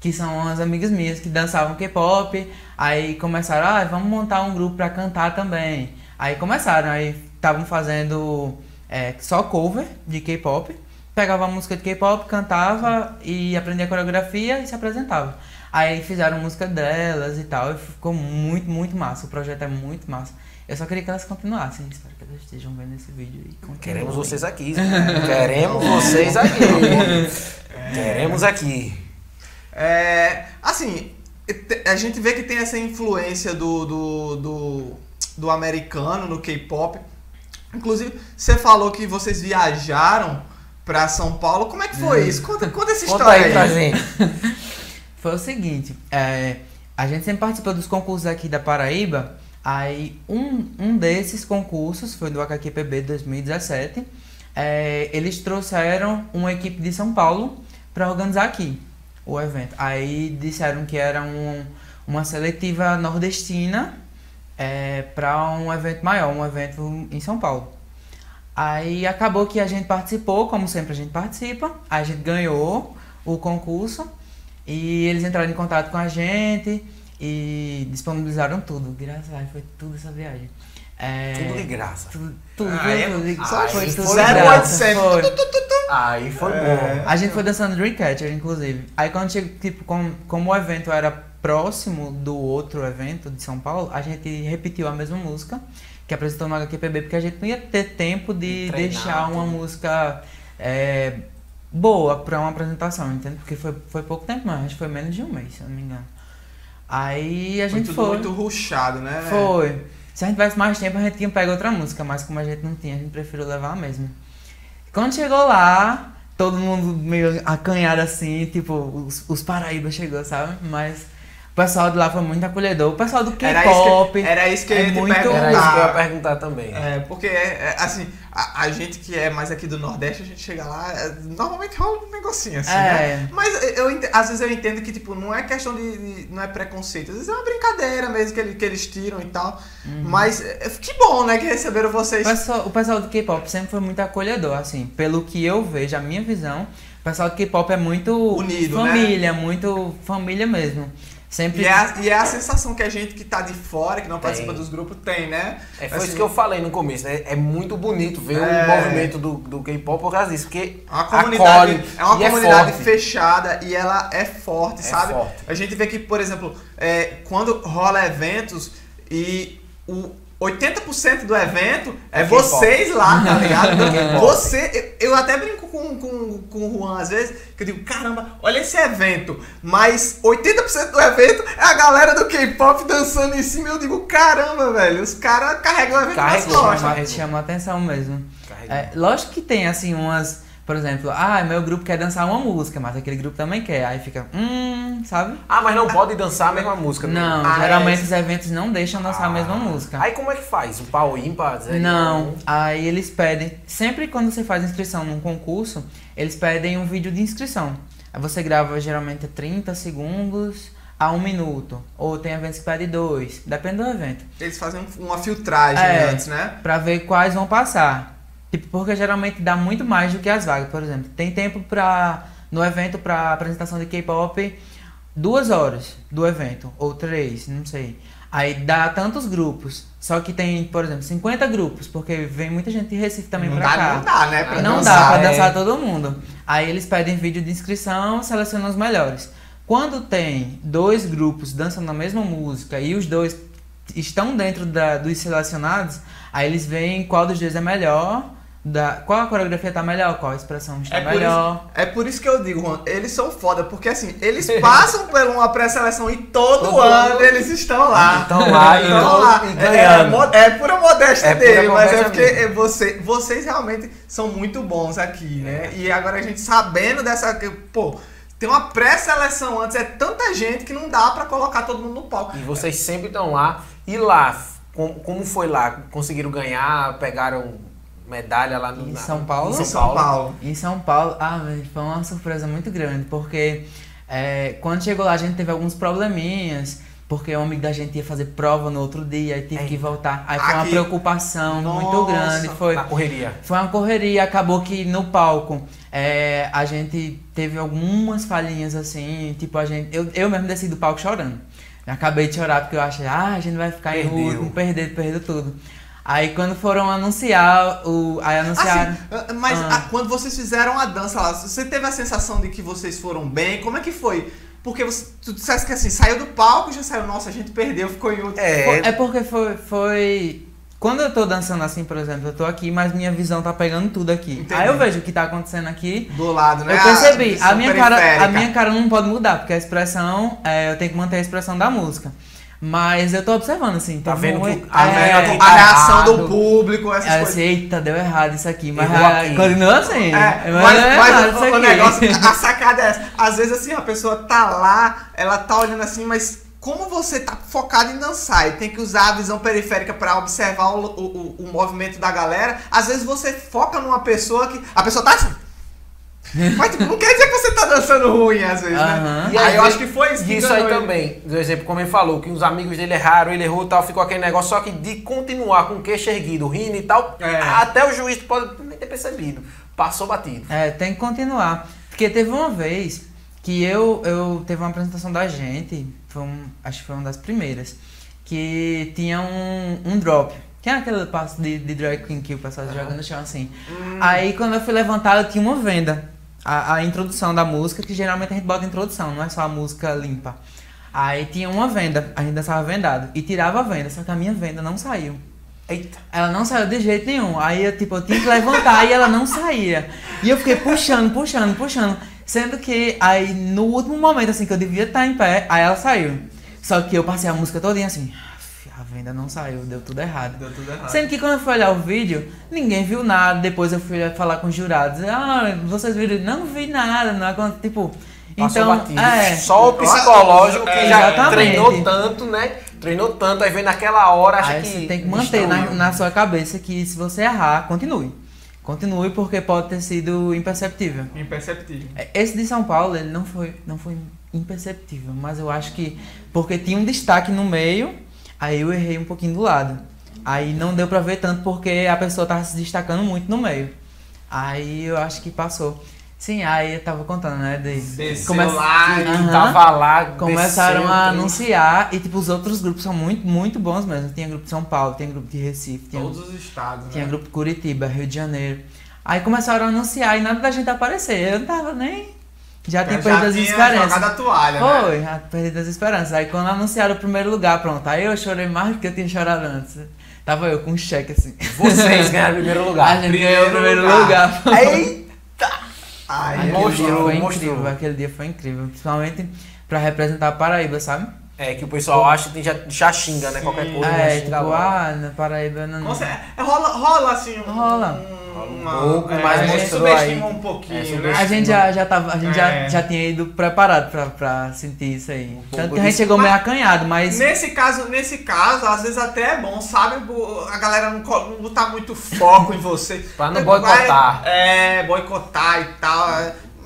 Que são umas amigas minhas que dançavam K-pop. Aí começaram, ah, vamos montar um grupo pra cantar também. Aí começaram, aí estavam fazendo é, só cover de K-pop. Pegava a música de K-pop, cantava e aprendia a coreografia e se apresentava. Aí fizeram música delas e tal, e ficou muito, muito massa. O projeto é muito massa. Eu só queria que elas continuassem. Espero que elas estejam vendo esse vídeo e. Queremos vocês aqui. Queremos vocês aqui. Queremos aqui. É, assim, a gente vê que tem essa influência do, do, do, do americano no K-pop. Inclusive, você falou que vocês viajaram pra São Paulo. Como é que foi isso? Conta, conta essa Conta história aí. Foi o seguinte, é, a gente sempre participa dos concursos aqui da Paraíba, aí um, um desses concursos foi do HQPB 2017, é, eles trouxeram uma equipe de São Paulo para organizar aqui o evento. Aí disseram que era um, uma seletiva nordestina é, para um evento maior, um evento em São Paulo. Aí acabou que a gente participou, como sempre a gente participa, a gente ganhou o concurso e eles entraram em contato com a gente e disponibilizaram tudo. Graças a Deus, foi tudo essa viagem. É, Tudo de graça. Tudo, tudo, Ah, é? tudo, tudo. Ah, foi aí tudo foi de graça, foi. Aí foi É. bom. A gente foi dançando Dreamcatcher, inclusive. Aí quando chegou, tipo, como, como o evento era próximo do outro evento de São Paulo, a gente repetiu a mesma música que apresentou no HQPB, porque a gente não ia ter tempo de De treinar deixar uma tudo. música é, boa pra uma apresentação, entende? Porque foi, foi pouco tempo, mas acho que foi menos de um mês, se eu não me engano. Aí a Foi gente tudo foi. muito ruchado, né? Foi. Se a gente tivesse mais tempo, a gente tinha pego outra música, mas como a gente não tinha, a gente preferiu levar a mesma. Quando chegou lá, todo mundo meio acanhado assim, tipo, os, os chegou, sabe? Mas o pessoal de lá foi muito acolhedor. O pessoal do Era K-pop. que, era isso que eu é ia te muito- Era perguntar. isso que eu ia perguntar também. É, porque, é, é, assim, a, a gente que é mais aqui do Nordeste, a gente chega lá, é, normalmente rola um negocinho assim, É. né? Mas eu, às vezes eu entendo que, tipo, não é questão de, de- não é preconceito, às vezes é uma brincadeira mesmo que, ele- que eles tiram e tal. Uhum. Mas é, que bom, né, que receberam vocês. O pessoal, o pessoal do K-pop sempre foi muito acolhedor, assim, pelo que eu vejo, a minha visão, o pessoal do K-pop é muito Unido, né? família, muito família mesmo. Sempre E é, a, e é a sensação que a gente que tá de fora, que não participa Tem. dos grupos, tem, né? É, foi Assim, isso que eu falei no começo, né? É muito bonito ver É. o movimento do, do K-pop por causa disso, porque É uma comunidade, acolhe é uma comunidade forte. fechada e ela é forte, É sabe? forte. A gente vê que, por exemplo, é, quando rola eventos e o 80% do evento é, É vocês lá, tá ligado? Você, eu, eu até brinco com, com, com o Juan às vezes, que eu digo, caramba, olha esse evento, mas 80% do evento é a galera do K-pop dançando em cima. Eu digo, caramba, velho, os caras carregam o evento nas Carregou, costas. chama, chama atenção mesmo. É, lógico que tem, assim, umas... Por exemplo, ah, meu grupo quer dançar uma música, mas aquele grupo também quer. Aí fica, hum, sabe? Ah, mas não pode dançar a mesma música. Não, Ah, geralmente é. os eventos não deixam dançar a mesma música. Aí como é que faz? O pau ímpar? zero? Não, aí eles pedem. Sempre quando você faz inscrição num concurso, eles pedem um vídeo de inscrição. Aí você grava geralmente 30 segundos a um minuto. Ou tem eventos que pedem dois. Depende do evento. Eles fazem um- uma filtragem É. antes, né? Pra ver quais vão passar. Tipo, porque geralmente dá muito mais do que as vagas, por exemplo. Tem tempo pra. No evento pra apresentação de K-pop, duas horas do evento. Ou três, não sei. Aí dá tantos grupos. Só que tem, por exemplo, 50 grupos, porque vem muita gente de Recife também não pra dá, cá. Não dá, né? Pra não dançar. dá pra é. dançar todo mundo. Aí eles pedem vídeo de inscrição, selecionam os melhores. Quando tem dois grupos dançando a mesma música e os dois estão dentro da- dos selecionados, aí eles veem qual dos dois é melhor, da, qual a coreografia tá melhor, qual a expressão está É por, melhor. isso, é por isso que eu digo, Juan, eles são foda, porque assim, eles passam por uma pré-seleção e todo, Todo ano ano. eles estão lá. Estão lá e Estão lá. É, mo- é pura modéstia É pura dele, mas é porque é você, vocês realmente são muito bons aqui, né? E agora a gente sabendo dessa. Pô, tem uma pré-seleção antes, é tanta gente que não dá pra colocar todo mundo no palco. E vocês sempre estão lá. E lá, com- como foi lá? Conseguiram ganhar? Pegaram medalha lá no, Em São Paulo? Em Em São Paulo. Em São Paulo, ah, velho, foi uma surpresa muito grande, porque é, quando chegou lá a gente teve alguns probleminhas, porque o amigo da gente ia fazer prova no outro dia e teve que Eita. voltar. Aí foi uma preocupação muito Nossa. grande, foi, Na correria. foi uma correria, acabou que no palco é, a gente teve algumas falhinhas assim, tipo a gente, eu, eu mesmo desci do palco chorando. Eu acabei de chorar porque eu achei, ah, a gente vai ficar em Perdeu. último, perder, perder tudo. Aí quando foram anunciar, o, aí anunciaram... Assim, mas Ah. ah, quando vocês fizeram a dança lá, você teve a sensação de que vocês foram bem? Como é que foi? Porque você, tu disseste que assim, saiu do palco e já saiu, nossa, a gente perdeu, ficou em último. É. É porque foi, foi. Quando eu tô dançando assim, por exemplo, eu tô aqui, mas minha visão tá pegando tudo aqui. Entendi. Aí eu vejo o que tá acontecendo aqui. do lado, né? Eu percebi, visão a minha, cara, a minha cara não pode mudar, porque a expressão, é, eu tenho que manter a expressão da música. Mas eu tô observando, assim, Tá tem vendo muito- que- A, É, a- que a tá reação do público, essas É coisas. assim, eita, deu errado isso aqui, mas ah, aqui. continua assim. É, mas mas, deu mas errado o, negócio, a sacada é essa. Às vezes assim, a pessoa tá lá, ela tá olhando assim, mas como você tá focado em dançar e tem que usar a visão periférica pra observar o, o, o- o movimento da galera, às vezes você foca numa pessoa que. A pessoa tá assim. Mas tipo, não quer dizer que você tá dançando ruim, às vezes, né? E aí eu acho que foi isso. Que isso aí ele. também, do exemplo, como ele falou, que os amigos dele erraram, ele errou e tal, ficou aquele negócio, só que de continuar com o queixo erguido, rindo e tal, É. até o juiz pode nem ter percebido. Passou batido. É, tem que continuar. Porque teve uma vez que eu, eu teve uma apresentação da gente, foi um, acho que foi uma das primeiras, que tinha um, um drop. É aquele passo de, de drag queen que o pessoal joga no chão assim. Aí quando eu fui levantar, eu tinha uma venda. A, a introdução da música, que geralmente a gente bota introdução, não é só a música limpa. Aí tinha uma venda, a gente dançava vendado. E tirava a venda, só que a minha venda não saiu. Eita. Ela não saiu de jeito nenhum. Aí eu, tipo, eu tinha que levantar e ela não saía. E eu fiquei puxando, puxando, puxando. Sendo que aí no último momento, assim, que eu devia estar em pé, aí ela saiu. Só que eu passei a música todinha assim. "Aff, venda não saiu, deu tudo errado. Deu tudo errado. Sendo que quando eu fui olhar o vídeo, ninguém viu nada. Depois eu fui falar com os jurados. Ah, vocês viram? Não vi nada. Não aconteceu. Tipo, Passou então. batido. É. Só o psicológico que É, já exatamente. treinou tanto, né? Treinou tanto, aí vem naquela hora, acha Aí que. você tem que manter na, na sua cabeça que se você errar, continue. Continue porque pode ter sido imperceptível. Imperceptível. É, Esse de São Paulo, ele não foi, não foi imperceptível, mas eu acho que porque tinha um destaque no meio, aí eu errei um pouquinho do lado. Aí não deu pra ver tanto porque a pessoa tava se destacando muito no meio. Aí eu acho que passou. Sim, aí eu tava contando, né? De, come- lá, Aham. tava lá, Começaram desceu, a anunciar e tipo os outros grupos são muito, muito bons mesmo. Tinha grupo de São Paulo, tinha grupo de Recife, tinha Todos os estados, tinha né? grupo de Curitiba, Rio de Janeiro. Aí começaram a anunciar e nada da gente aparecer. Eu não tava nem. Já tinha Já perdido as esperanças. jogado a toalha, né? Foi, já perdi as esperanças. Aí quando anunciaram o primeiro lugar, pronto. Aí eu chorei mais do que eu tinha chorado antes. Tava eu com um cheque assim. Vocês ganharam o primeiro A lugar. gente ganhou o primeiro primeiro lugar. lugar. Eita! Ai, Aquele Mostrou, dia foi mostrou. incrível, aquele dia foi incrível. Principalmente pra representar a Paraíba, sabe? É que o pessoal acha que já, já xinga, né? Qualquer coisa. já é, xinga tipo, logo. ah, na Paraíba não. Cer- é, rola, rola assim um, Rola. um, Rola um uma, pouco, é, mas a gente subestima aí. um pouquinho, É, né? A gente já, já tava, a gente É. já, já tinha ido preparado pra, pra sentir isso aí. pouco Tanto que a gente chegou meio acanhado, mas. Nesse caso, nesse caso, às vezes até é bom, sabe? A galera não, não botar muito foco em você. Pra não boicotar. É, boicotar e tal.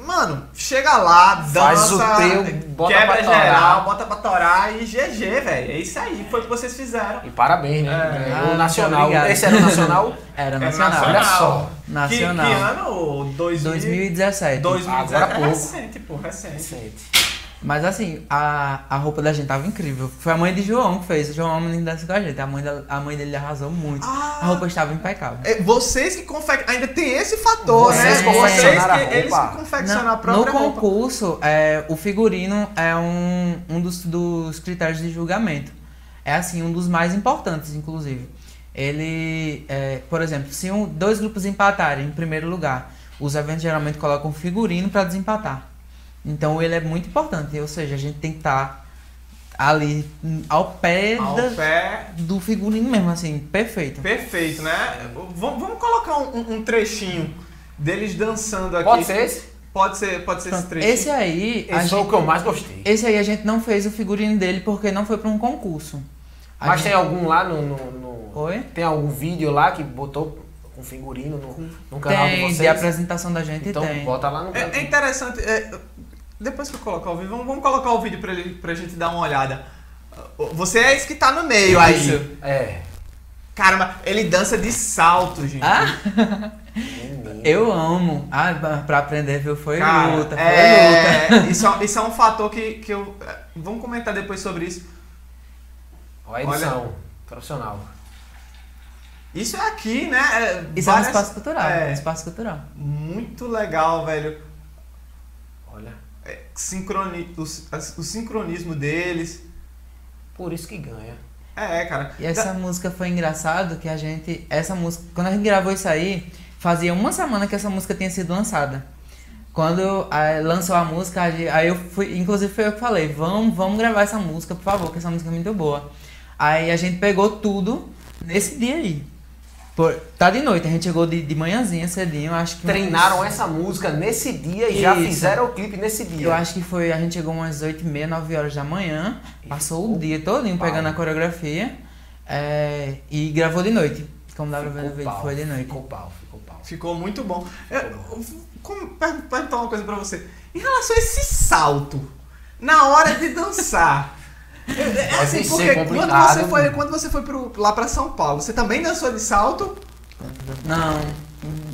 É. Mano, chega lá, dança, Faz o teu, bota quebra pra torar. geral, bota pra torar e GG, velho. É isso aí, foi o que vocês fizeram. E parabéns, né? É. Ah, o Nacional. muito obrigado. Esse era o Nacional? Era É nacional. Olha só. Nacional. Que, que ano? 2000, 2017. 2017. Agora pouco. Recente, pô, recente. Recente. Mas assim, a, a roupa da gente tava incrível. Foi a mãe de João que fez. O João é uma menina dessa com a gente. A mãe, da, a mãe dele arrasou muito. Ah. A roupa estava impecável. É, vocês que confeccionam. Ainda tem esse fator, Vocês né? confeccionaram a que, Eles roupa. que confeccionam a No, própria no roupa. concurso, é, o figurino é um, um dos, dos critérios de julgamento. É assim, um dos mais importantes, inclusive. Ele, é, por exemplo, se um, dois grupos empatarem em primeiro lugar, os eventos geralmente colocam figurino para desempatar. Então ele é muito importante, ou seja, a gente tem que estar ali hum, ao pé, Ao da- pé, do figurino mesmo, assim, perfeito. perfeito, né? Vamos, vamos colocar um, um- um trechinho deles dançando aqui. Pode ser esse? Pode ser, pode ser esse trechinho. esse aí, a Esse foi o gente- que eu mais gostei. esse aí a gente não fez o figurino dele porque não foi para um concurso. A Mas gente- tem algum lá no, no, no- Oi? Tem algum vídeo lá que botou com figurino no, no canal de Tem, vocês? de apresentação da gente então tem. bota lá no É, canal. é interessante. é, depois que eu colocar o vídeo, vamos, vamos colocar o vídeo pra, ele, pra gente dar uma olhada. Você é esse que tá no meio aí. É. Caramba, ele dança de salto, gente. Ah, Menino. eu amo. Ah, pra- aprender, viu? Foi Cara, luta, foi luta. é, isso, é- isso é um fator que, que eu. é, Vamos comentar depois sobre isso. Olha a edição. Profissional. Isso é aqui, né? é, Isso é um várias- espaço cultural. é. Espaço cultural. Muito legal, velho. Olha. É, sincroni, o, o sincronismo deles. Por isso que ganha. É, cara. E essa Da- música foi engraçado que a gente. Essa música. Quando a gente gravou isso aí, fazia uma semana que essa música tinha sido lançada. Quando lançou a música, aí eu fui. Inclusive foi eu que falei, vamos, vamos gravar essa música, por favor, que essa música é muito boa. Aí a gente pegou tudo nesse dia aí. Por, tá de noite, a gente chegou de, de manhãzinha cedinho, acho que. Treinaram essa música nesse dia e já fizeram o clipe nesse dia. Eu acho que foi. A gente chegou umas 8 e meia, 9 horas da manhã. E Passou ficou o dia todinho pau. pegando a coreografia. é, e gravou de noite. Como dá pra ver no Ficou vídeo, pau, foi de noite. Ficou pau, ficou pau. Ficou muito bom. Eu, eu- como, per- perguntar uma coisa pra você. Em relação a esse salto, na hora de dançar. é- é assim, porque quando complicado. você foi, quando você foi pro, lá pra São Paulo, você também dançou de salto? Não.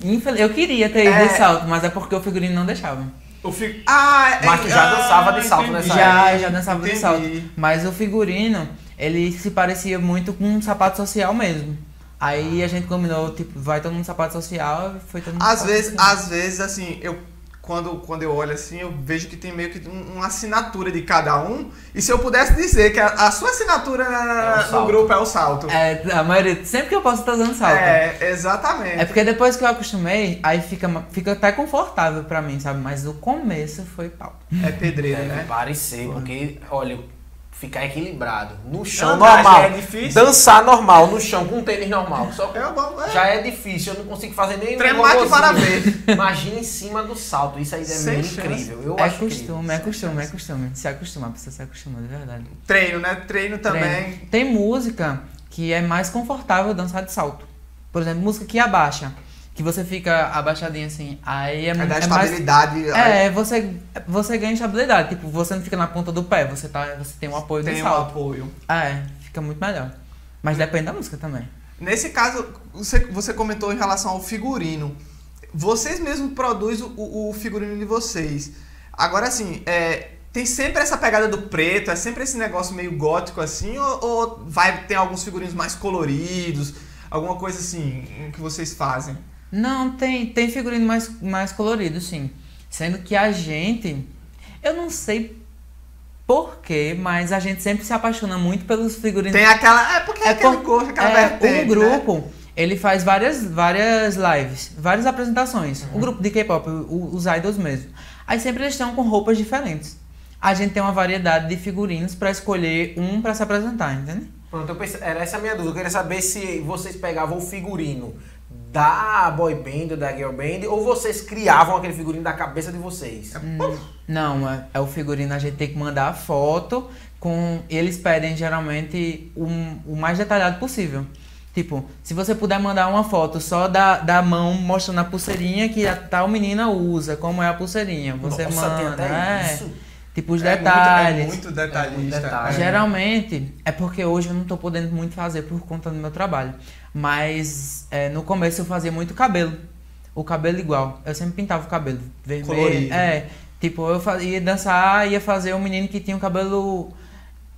infel- Eu queria ter ido É. de salto, mas é porque o figurino não deixava. Eu fico. Ah, é- Mas tu já ah, dançava de salto entendi. nessa Já, já dançava de Entendi. salto. Mas o figurino, ele se parecia muito com um sapato social mesmo. Aí a gente combinou, tipo, vai todo mundo de sapato social e foi todo mundo de Às sapato vezes, social. às vezes, assim, eu quando, quando eu olho assim, eu vejo que tem meio que um- uma assinatura de cada um. E se eu pudesse dizer que a, a sua assinatura na- É o no salto. grupo é o salto. É, a maioria, sempre que eu posso, eu tô usando salto. É, exatamente. É porque depois que eu acostumei, aí fica, fica até confortável pra mim, sabe? Mas o começo foi pau. É pedreira, Deve né? parecer, porque, olha, ficar equilibrado. No chão Andar já normal. é difícil? Dançar normal, no chão, com tênis normal. Só que É bom, é. já é difícil, eu não consigo fazer nem um Tremar para ver. Imagina em cima do salto. Isso aí é Sem meio chance. incrível. Eu É acho costume, incrível. é costume, é costume. Se acostuma, a pessoa se acostuma, de verdade. Treino, né? Treino também. Treino. Tem música que é mais confortável dançar de salto. Por exemplo, música que abaixa. Que você fica abaixadinho assim. Aí é, Aí dá é mais. estabilidade. aí É, você, você ganha estabilidade. Tipo, você não fica na ponta do pé, você, tá, você tem um apoio tem do um salto. apoio. Ah, é, fica muito melhor. Mas depende da música também. Nesse caso, você, você comentou em relação ao figurino. Vocês mesmos produzem o, o figurino de vocês. Agora, assim, é, tem sempre essa pegada do preto, é sempre esse negócio meio gótico assim, ou, ou vai ter alguns figurinos mais coloridos, alguma coisa assim que vocês fazem? Não, tem, tem figurino mais, mais colorido, sim. Sendo que a gente. Eu não sei porquê, mas a gente sempre se apaixona muito pelos figurinos. Tem aquela. É porque é, É aquele por- gosto, aquela é, vertente. um né? grupo, ele faz várias, várias lives, várias apresentações. Uhum. Um grupo de K-pop, o- os idols mesmo. Aí sempre eles estão com roupas diferentes. A gente tem uma variedade de figurinos pra escolher um pra se apresentar, entende? Pronto, eu pensei, era essa a minha dúvida. Eu queria saber se vocês pegavam o figurino da boy band ou da girl band ou vocês criavam aquele figurino da cabeça de vocês. Não, é, é o figurino, a gente tem que mandar a foto com. Eles pedem geralmente um, o mais detalhado possível. Tipo, se você puder mandar uma foto só da, da mão mostrando a pulseirinha que a tal menina usa, como é a pulseirinha. Você Nossa, tem manda. até é, isso. Tipo, os É detalhes. Muito, é muito detalhista. É muito detalhe. é. Geralmente, é porque hoje eu não tô podendo muito fazer por conta do meu trabalho. Mas é, no começo eu fazia muito cabelo. O cabelo igual. Eu sempre pintava o cabelo vermelho. Colorido. É. Tipo, eu ia dançar, ia fazer um menino que tinha o cabelo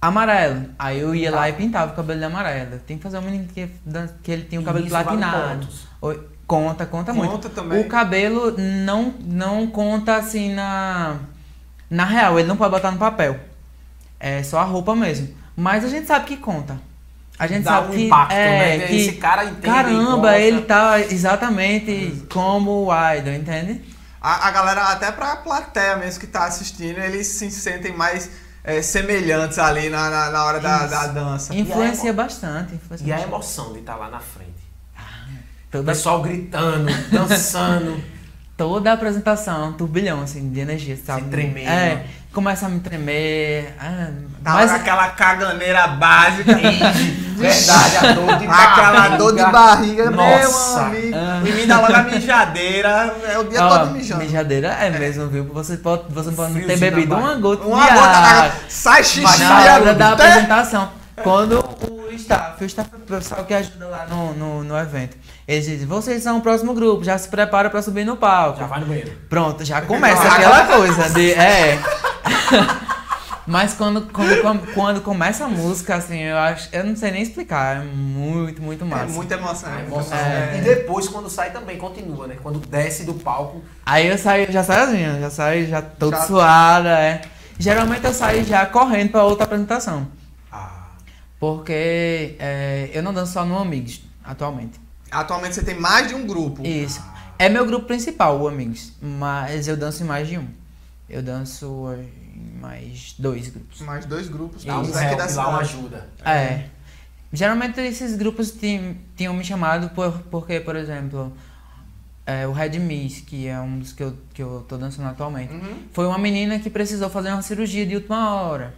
amarelo. Aí eu ia lá e pintava o cabelo de amarelo. Tem que fazer um menino que, que ele tinha o cabelo Isso vale platinado. pontos. Oi, Conta, conta, muito. Conta também. O cabelo não, não conta assim na. Na real, ele não pode botar no papel. É só a roupa mesmo. Mas a gente sabe que conta. A gente Dá sabe um que. impacto, é, né? que Esse cara entende Caramba, ele tá exatamente como o idol, entende? A, a galera, até pra plateia mesmo que tá assistindo, eles se sentem mais é, semelhantes ali na, na, na hora da, da dança. Influencia emo- bastante. Influencia E a bastante. emoção de estar lá na frente. O Toda, pessoal gritando, dançando. toda a apresentação, um turbilhão assim, de energia, sabe? tremer, É, né? Começa a me tremer. ah, Da mas hora aquela caganeira básica. Verdade, a dor de Aquela dor de barriga, Nossa. meu amigo. Ah. E me dá logo a mijadeira. É o dia todo mijando. mijadeira é mesmo, viu? Você pode, você pode não ter bebido uma gota Uma de gota água. Sai xixi. Mas na hora é, da até- apresentação, quando o staff, o staff é o pessoal que ajuda lá no, no, no evento, eles dizem, vocês são o próximo grupo, já se prepara pra subir no palco. Já vai no banheiro. Pronto, já começa aquela coisa de. É. Mas quando, quando, quando começa a música, assim, eu acho. Eu não sei nem explicar. É muito, muito massa. É muita emoção. É emoção. emoção. E depois, quando sai, também continua, né? Quando desce do palco. Aí eu saio, já saio assim, já saio já todo Já- suada, é. Geralmente eu saio já correndo pra outra apresentação. Ah, Porque é, eu não danço só no Amigos, atualmente. Atualmente você tem mais de um grupo. Isso. É meu grupo principal, o Amigos. Mas eu danço em mais de um. Eu danço em mais dois grupos. Mais dois grupos. dá um todos aqui help da cidade. ajuda. É. Geralmente esses grupos tinham, tinham me chamado por, porque, por exemplo, é, o Red Miss, que é um dos que eu, que eu tô dançando atualmente, Uhum. foi uma menina que precisou fazer uma cirurgia de última hora.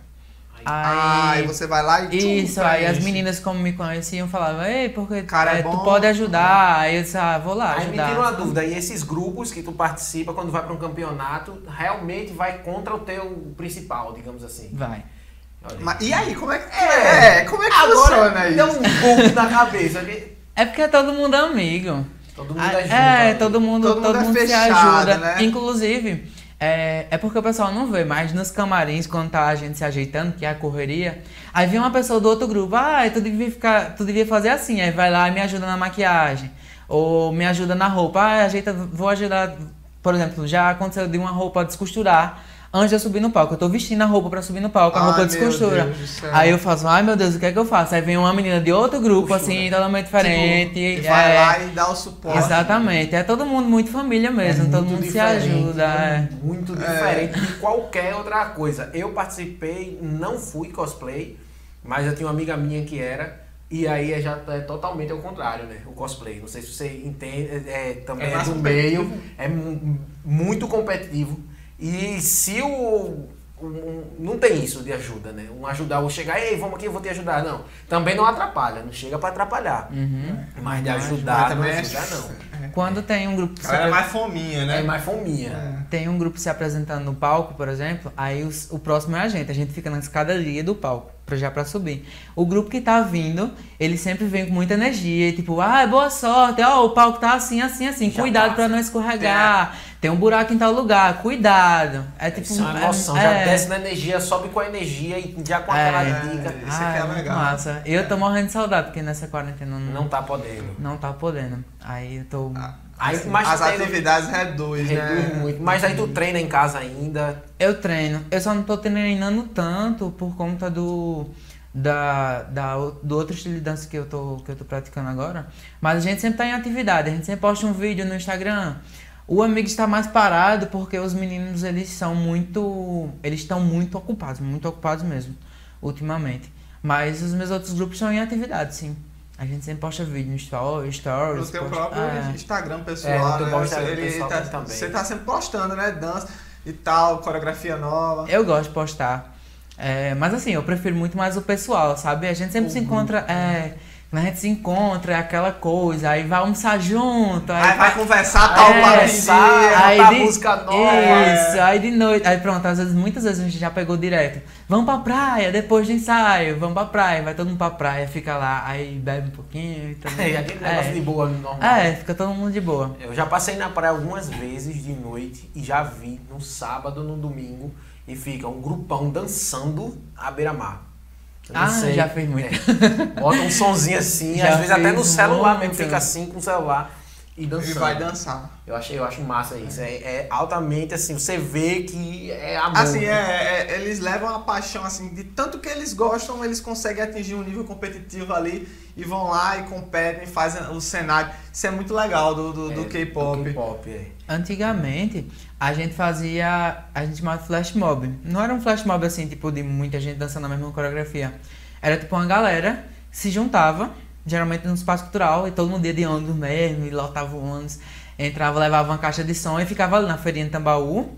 Ah, Aí, e você vai lá e isso, aí as preenche. meninas como me conheciam falavam, ei, porque Cara, é é, bom." tu pode ajudar. Aí eu disse, ah, vou lá Aí me ajudar. tira uma dúvida, e esses grupos que tu participa quando vai para um campeonato, realmente vai contra o teu principal, digamos assim. Vai. Olha aí. Mas, e aí, como é que, é, como é que funciona Agora, isso? deu um golpe na cabeça. que É porque é todo mundo amigo. Todo mundo Ah, é junto. É, ali. todo mundo, Todo todo mundo é mundo se fechado, ajuda. né? Inclusive, é, é porque o pessoal não vê, mas nos camarins, quando tá a gente se ajeitando, que é a correria, aí vem uma pessoa do outro grupo, ah, tu devia, ficar, tu devia fazer assim, aí vai lá e me ajuda na maquiagem. Ou me ajuda na roupa, ah, ajeita, vou ajudar. Por exemplo, já aconteceu de uma roupa descosturar. Antes de eu subir no palco. Eu tô vestindo a roupa pra subir no palco, a Ai, roupa de costura. Aí eu faço, ai meu Deus, o que é que eu faço? Aí vem uma menina de outro grupo, Costura. assim, totalmente diferente. E vai é, lá e dá o suporte. Exatamente. É todo mundo muito família mesmo, todo muito mundo se diferente, ajuda. é. Muito diferente de qualquer outra coisa. Eu participei, não fui cosplay, mas eu tinha uma amiga minha que era. E aí é já é totalmente ao contrário, né? O cosplay. Não sei se você entende, é, é, também É é, do meio, é mu- muito competitivo. E se o. um- não tem isso de ajuda, né? Um ajudar, ou chegar, ei, vamos aqui, eu vou te ajudar. Não. Também não atrapalha, não chega pra atrapalhar. Uhum. Mas de Mas ajudar, não também é- ajudar, não. Quando tem um grupo é mais fominha, né? É mais fominha. tem um grupo se apresentando no palco, por exemplo, aí os- o próximo é a gente. A gente fica na escadaria do palco, pra, já pra subir. O grupo que tá vindo, ele sempre vem com muita energia, e tipo, ah, boa sorte, ó, o palco tá assim, assim, assim, Já cuidado passa. pra não escorregar, tem um buraco em tal lugar, cuidado. É tipo Isso é uma é- emoção, é, já desce na energia, sobe com a energia e já com aquela É. dica. Isso ah, aqui é legal. massa. Eu tô morrendo de saudade, porque nessa quarentena não, Não tá podendo. não tá podendo. Aí eu tô. Aí, Assim, mas as tem- atividades reduz, reduz né? muito. Mas aí tu treina em casa ainda. Eu treino. Eu só não tô treinando tanto por conta do. Da, da, do outro estilo de dança que eu, tô, que eu tô praticando agora. Mas a gente sempre tá em atividade, a gente sempre posta um vídeo no Instagram. O amigo está mais parado porque os meninos eles são muito. Eles estão muito ocupados, muito ocupados mesmo, ultimamente. Mas os meus outros grupos estão em atividade, sim. A gente sempre posta vídeo no sto- stories. No teu posta- próprio é. Instagram É, pessoal, teu né? Você, ele pessoal tá- também. você tá sempre postando, né? Dança e tal, coreografia nova. Eu gosto de postar. É, mas assim, eu prefiro muito mais o pessoal, sabe? A gente sempre O se encontra. É, quando a gente se encontra, é aquela coisa, aí vai almoçar junto, aí, Aí vai vai- conversar, tal, É, em sai, dia. aí- botar música nova. Isso, aí de noite. Aí pronto, às vezes, muitas vezes a gente já pegou direto. Vamos pra praia, depois do ensaio, vamos pra praia, vai todo mundo pra praia, fica lá, aí bebe um pouquinho e também. É, aquele negócio de boa normal. é, fica todo mundo de boa. Eu já passei na praia algumas vezes de noite e já vi no sábado, no domingo, e fica um grupão dançando à beira-mar. Eu Ah, já fiz muito. É. Bota um sonzinho assim, Já às vezes até no celular mesmo, muito. fica assim com o celular e dançando. E vai dançar. Eu achei, eu acho massa isso. É, é altamente assim, você vê que é amor. Assim, é, é, eles levam a paixão, assim, de tanto que eles gostam, eles conseguem atingir um nível competitivo ali e vão lá e competem, fazem o cenário. Isso é muito legal do, do, do É, K-pop. do K-pop, é. Antigamente, a gente fazia. A gente chamava de flash mob. Não era um flash mob assim, tipo, de muita gente dançando a mesma coreografia. Era tipo uma galera que se juntava, geralmente num espaço cultural, e todo mundo ia de ônibus mesmo, e lotava o ônibus. Entrava, levava uma caixa de som e ficava ali na feirinha de Tambaú,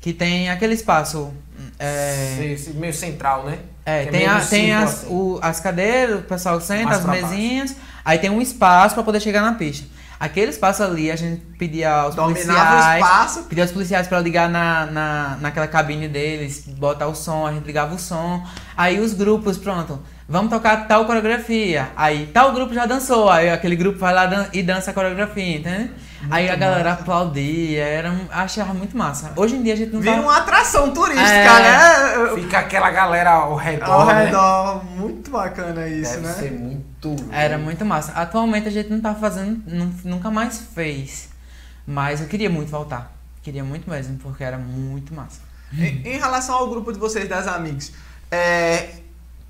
que tem aquele espaço. É, esse meio central, né? é, é tem, a- no tem as, assim. o- as cadeiras, o pessoal senta, as pra baixo. mesinhas, aí tem um espaço para poder chegar na pista. Aquele espaço ali, a gente pedia aos Dominava o policiais, espaço. pedia aos policiais para ligar na, na, naquela cabine deles, botar o som, a gente ligava o som. Aí os grupos, pronto, vamos tocar tal coreografia. Aí tal grupo já dançou, aí aquele grupo vai lá dan- e dança a coreografia, entende? aí a galera aplaudia, era, achava muito massa. Hoje em dia a gente não Vira tá... uma atração turística, É. né? Fica aquela galera ao redor. Ao né? redor. Muito bacana isso, Deve né? ser muito. Era muito massa. Atualmente a gente não tá fazendo, nu- nunca mais fez. Mas eu queria muito voltar. Queria muito mesmo, porque era muito massa. Em, em relação ao grupo de vocês, das amigos, é,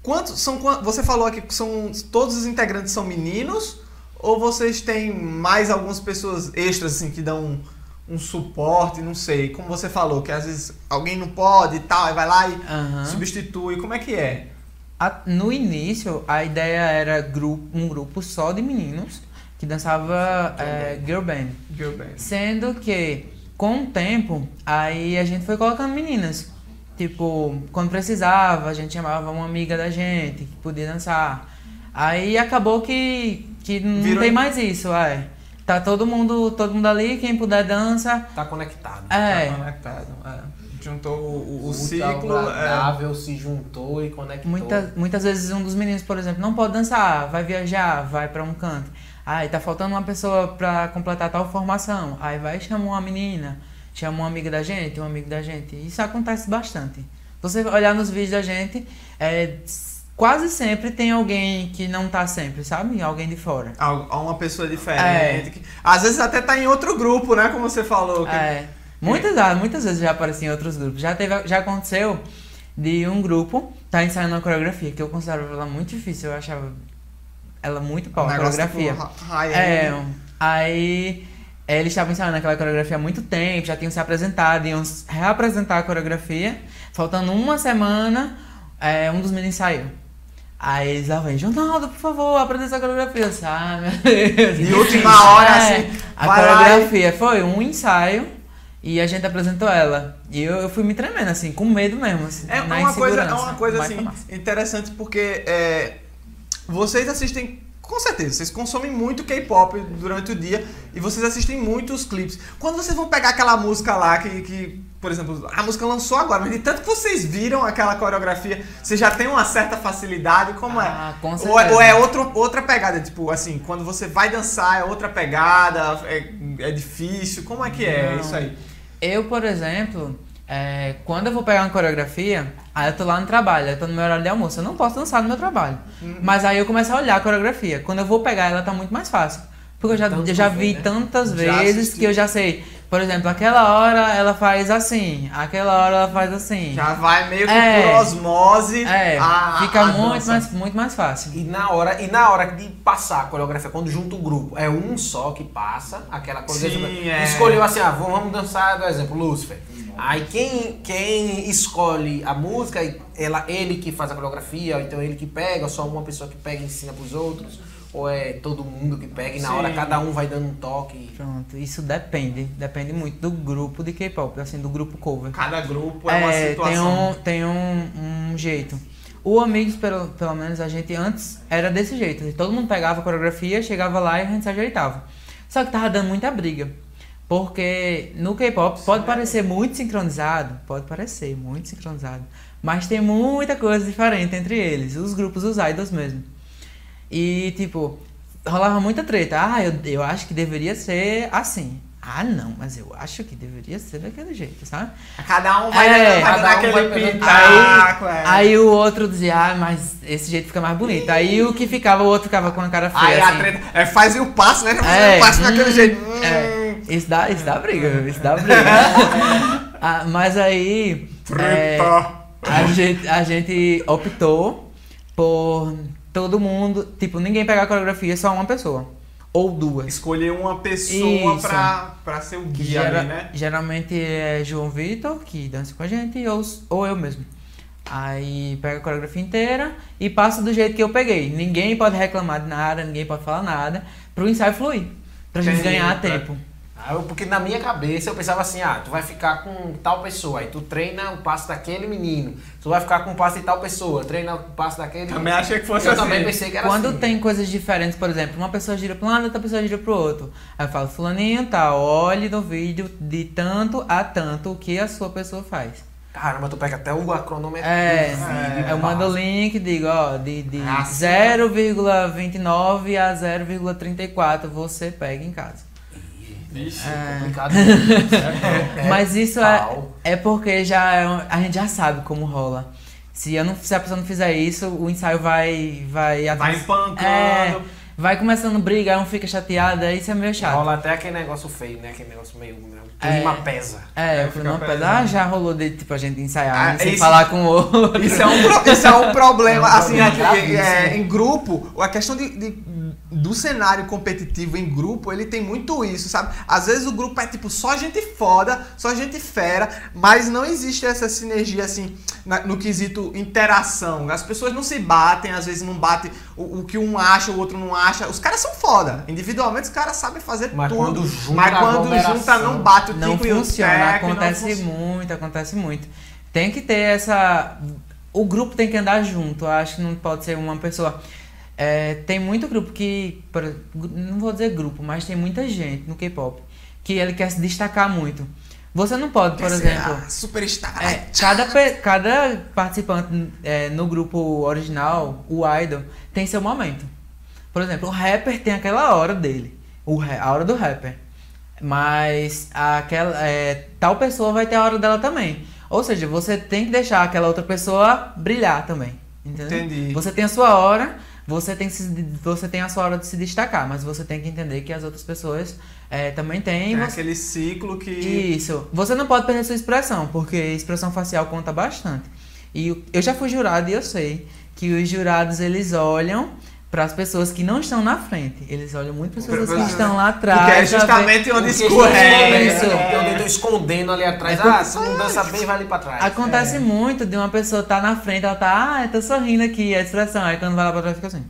quantos são você falou aqui que são todos os integrantes são meninos ou vocês têm mais algumas pessoas extras assim que dão um, um suporte, não sei, como você falou que às vezes alguém não pode e tal, aí vai lá e Aham. substitui, como é que é? A- no início, a ideia era grupo, um grupo só de meninos que dançava é, girl band. Girl band. Sendo que, com o tempo, aí a gente foi colocando meninas. Tipo, quando precisava, a gente chamava uma amiga da gente que podia dançar. Aí acabou que, que não Virou tem em- mais isso, é. Tá todo mundo, todo mundo ali, quem puder dança. Tá conectado. É. Tá conectado. é. Juntou o, o, o ciclo. é. agradável, se juntou e conectou. Muitas, muitas vezes um dos meninos, por exemplo, não pode dançar, vai viajar, vai pra um canto. Aí tá faltando uma pessoa pra completar tal formação. Aí vai e chama uma menina, chama uma amiga da gente, um amigo da gente. Isso acontece bastante. Você olhar nos vídeos da gente, é, quase sempre tem alguém que não tá sempre, sabe? Alguém de fora. uma pessoa diferente. que- às vezes até tá em outro grupo, né? Como você falou. que- É, Muitas, ah, muitas vezes já apareci em outros grupos. Já, teve, já aconteceu de um grupo tá ensaiando uma coreografia que eu considerava ela muito difícil. Eu achava ela muito pau, Um a coreografia. tipo. É, aí é, eles estavam ensaiando aquela coreografia há muito tempo, já tinham se apresentado, iam reapresentar a coreografia. Faltando uma semana, é, um dos meninos saiu. Aí eles lá vêm, Jonaldo, por favor, apresenta essa coreografia. Eu disse, Ah, meu Deus. De última hora, É, assim, A vai lá coreografia foi um ensaio e a gente apresentou ela. E eu, eu fui me tremendo, assim, com medo mesmo. Assim, É uma coisa, é uma coisa assim, massa. interessante porque é, vocês assistem, com certeza, vocês consomem muito K-pop durante o dia e vocês assistem muitos clipes. Quando vocês vão pegar aquela música lá que, que, por exemplo, a música lançou agora, mas de tanto que vocês viram aquela coreografia, você já tem uma certa facilidade, como Ah, com é? Ou, certeza. é- ou é outro, outra pegada, tipo assim, quando você vai dançar é outra pegada, é, é difícil, como é que é Não. isso aí? Eu, por exemplo, é, quando eu vou pegar uma coreografia, aí eu tô lá no trabalho, eu tô no meu horário de almoço, eu não posso dançar no meu trabalho. Uhum. Mas aí eu começo a olhar a coreografia. Quando eu vou pegar ela, tá muito mais fácil. Porque eu já, Tanto já ver, vi né? tantas Já vezes assisti. que eu já sei. Por exemplo, aquela hora ela faz assim, aquela hora ela faz assim. Já vai meio que É. por osmose. É, a- fica a muito dança. mais, muito mais fácil. E na hora, e na hora de passar a coreografia, quando junta o grupo, é um só que passa aquela coreografia. Sim, é. Escolheu assim, ah, vamos dançar, do exemplo, Lúcifer. Aí quem, quem escolhe a música, ela, ele que faz a coreografia, ou então ele que pega, ou só uma pessoa que pega e ensina pros outros, ou é todo mundo que pega e na Sim. hora cada um vai dando um toque. Pronto, isso depende. Depende muito do grupo de K-pop, assim, do grupo cover. Cada grupo é, uma É, tem situação. um, tem um, um jeito. O Amigos, pelo, pelo menos, a gente antes era desse jeito. Todo mundo pegava a coreografia, chegava lá e a gente se ajeitava. Só que tava dando muita briga. Porque no K-pop pode parecer muito sincronizado, pode parecer muito sincronizado, mas tem muita coisa diferente entre eles, os grupos, os idols mesmo. E tipo, rolava muita treta. Ah, eu, eu acho que deveria ser assim. Ah, não, mas eu acho que deveria ser daquele jeito, sabe? Cada um vai, É, cada um aquele vai pitaco. é. Aí o outro dizia, ah, mas esse jeito fica mais bonito. Aí o que ficava, o outro ficava com a cara feia. Aí a assim. treta. É, faz o passo, né? Faz É, o passo daquele hum, jeito. Hum. É, isso dá, isso dá briga, isso dá briga. Ah, mas aí é, a, gente, a gente optou por todo mundo, tipo, ninguém pegar a coreografia, só uma pessoa. Ou duas. Escolher uma pessoa Isso. pra, pra ser o guia gera- ali, né? Geralmente é João Vitor, que dança com a gente, ou, ou eu mesmo. Aí pega a coreografia inteira e passa do jeito que eu peguei. Ninguém pode reclamar de nada, ninguém pode falar nada, pro ensaio fluir. Pra gente Entendi, ganhar tá. tempo. Ah, eu- Porque na minha cabeça eu pensava assim, ah, tu vai ficar com tal pessoa, aí tu treina o passo daquele menino. Tu vai ficar com o passo de tal pessoa, treina o passo daquele Também achei que fosse Eu assim. também pensei que era Quando assim. tem coisas diferentes, por exemplo, uma pessoa gira para um lado, outra pessoa gira pro outro. Aí eu falo, fulaninho, tá, olhe no vídeo de tanto a tanto o que a sua pessoa faz. Caramba, tu pega até o cronômetro É, vídeo. eu mando o link, digo, ó, de, de Ah, sim. 0,29 a 0,34 você pega em casa. Vixe. É complicado. É, Mas isso é, é porque já é a gente já sabe como rola. Se, eu não, se a pessoa não fizer isso, o ensaio vai. Vai, Vai espancando. É, vai começando briga, aí um fica chateado, aí isso é meio chato. Rola até aquele negócio feio, né? Aquele negócio meio. meio É. clima pesa. É, É, eu falei, não, pesado. ah, já rolou de tipo a gente ensaiar Ah, né, sem isso- falar com o outro. Isso é um, pro- isso é um problema, É um assim, problema é, em grupo, a questão de, de- do cenário competitivo em grupo, ele tem muito isso, sabe? Às vezes o grupo é tipo só gente foda, só gente fera, mas não existe essa sinergia assim na- no quesito interação. As pessoas não se batem, às vezes não bate o, o que um acha, o outro não acha. Os caras são foda. Individualmente os caras sabem fazer Mas tudo. quando junta mas quando junta não bate o Não tico e o funciona, teco, não acontece funciona. muito, acontece muito. Tem que ter essa. O grupo tem que andar junto, eu acho que não pode ser uma pessoa. É, tem muito grupo que. Não vou dizer grupo, mas tem muita gente no K-pop que ele quer se destacar muito. Você não pode, por Quer ser exemplo. Superstar. É, cada, cada participante é, no grupo original, o idol, tem seu momento. Por exemplo, o rapper tem aquela hora dele, o, a hora do rapper. Mas aquela, é, tal pessoa vai ter a hora dela também. Ou seja, você tem que deixar aquela outra pessoa brilhar também. Entendeu? Entendi. Você tem a sua hora, você tem, se- você tem a sua hora de se destacar, mas você tem que entender que as outras pessoas é, também têm. É você- aquele ciclo que. Isso. Você não pode perder sua expressão, porque expressão facial conta bastante. E eu já fui jurado e eu sei que os jurados eles olham para as pessoas que não estão na frente. Eles olham muito para as pessoas que estão lá atrás. Porque é justamente onde escorrega. isso. É, onde eu tô escondendo ali atrás. É ah, se não dança bem, vai ali pra trás. Acontece É. muito de uma pessoa tá na frente, ela tá, ah, tô sorrindo aqui, a expressão. Aí quando vai lá pra trás fica assim.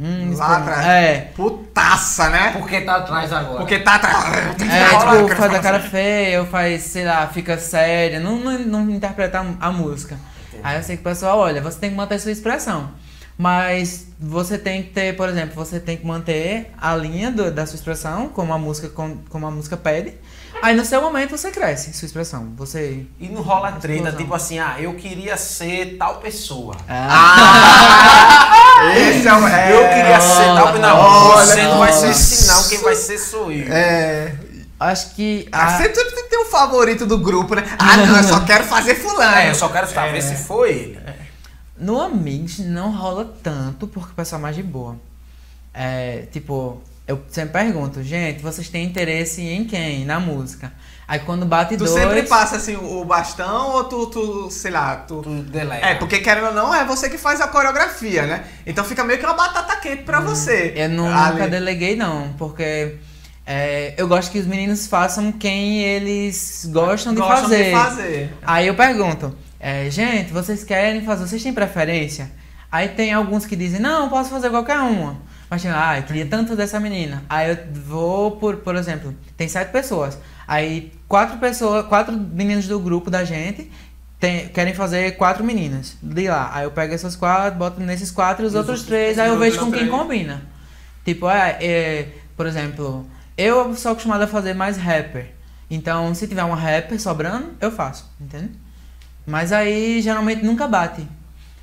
Hum, Lá atrás. É. Putaça, né? Porque tá atrás agora. Porque tá atrás. É, tipo, faz a cara assim. feia, ou faz, sei lá, fica séria, não, não, não interpreta a, a música. Aí eu sei que o pessoal, olha, você tem que manter sua expressão. Mas você tem que ter, por exemplo, você tem que manter a linha do- da sua expressão, como a música, com- como a música pede. Aí no seu momento você cresce, sua expressão. Você. E não rola treta, tipo assim, ah, eu queria ser tal pessoa. Ah! Esse é o. É, eu queria ser tal pessoa. Não, você não vai ser esse não, quem vai ser sou eu. É. Acho que. Ah, a- sempre tem que ter um favorito do grupo, né? Ah, não, eu só quero fazer fulano. É, eu só quero saber se foi ele. No Amigos não rola tanto porque o pessoal é mais de boa. É, tipo, eu sempre pergunto, gente, vocês têm interesse em quem? Na música. Aí quando bate Tu dois. sempre passa assim o bastão ou tu, tu sei lá, tu. Tu delega. É, porque querendo ou não, é você que faz a coreografia, né? Então fica meio que uma batata quente pra você. Eu nu- Ali. nunca deleguei, não, porque é, eu gosto que os meninos façam quem eles gostam de Gostam fazer. de fazer. Aí eu pergunto, é, gente, vocês querem fazer, vocês têm preferência? Aí tem alguns que dizem, não, posso fazer qualquer uma. Mas ah, eu queria tanto dessa menina. Aí eu vou, por, por exemplo, tem sete pessoas. Aí quatro pessoas, quatro meninos do grupo da gente tem- querem fazer quatro meninas de lá. Aí eu pego essas quatro, boto nesses quatro e os, os outros três, aí eu vejo com quem três. combina. Tipo, é, é, por exemplo, eu sou acostumado a fazer mais rapper. Então, se tiver uma rapper sobrando, eu faço, entende? Mas aí geralmente nunca bate.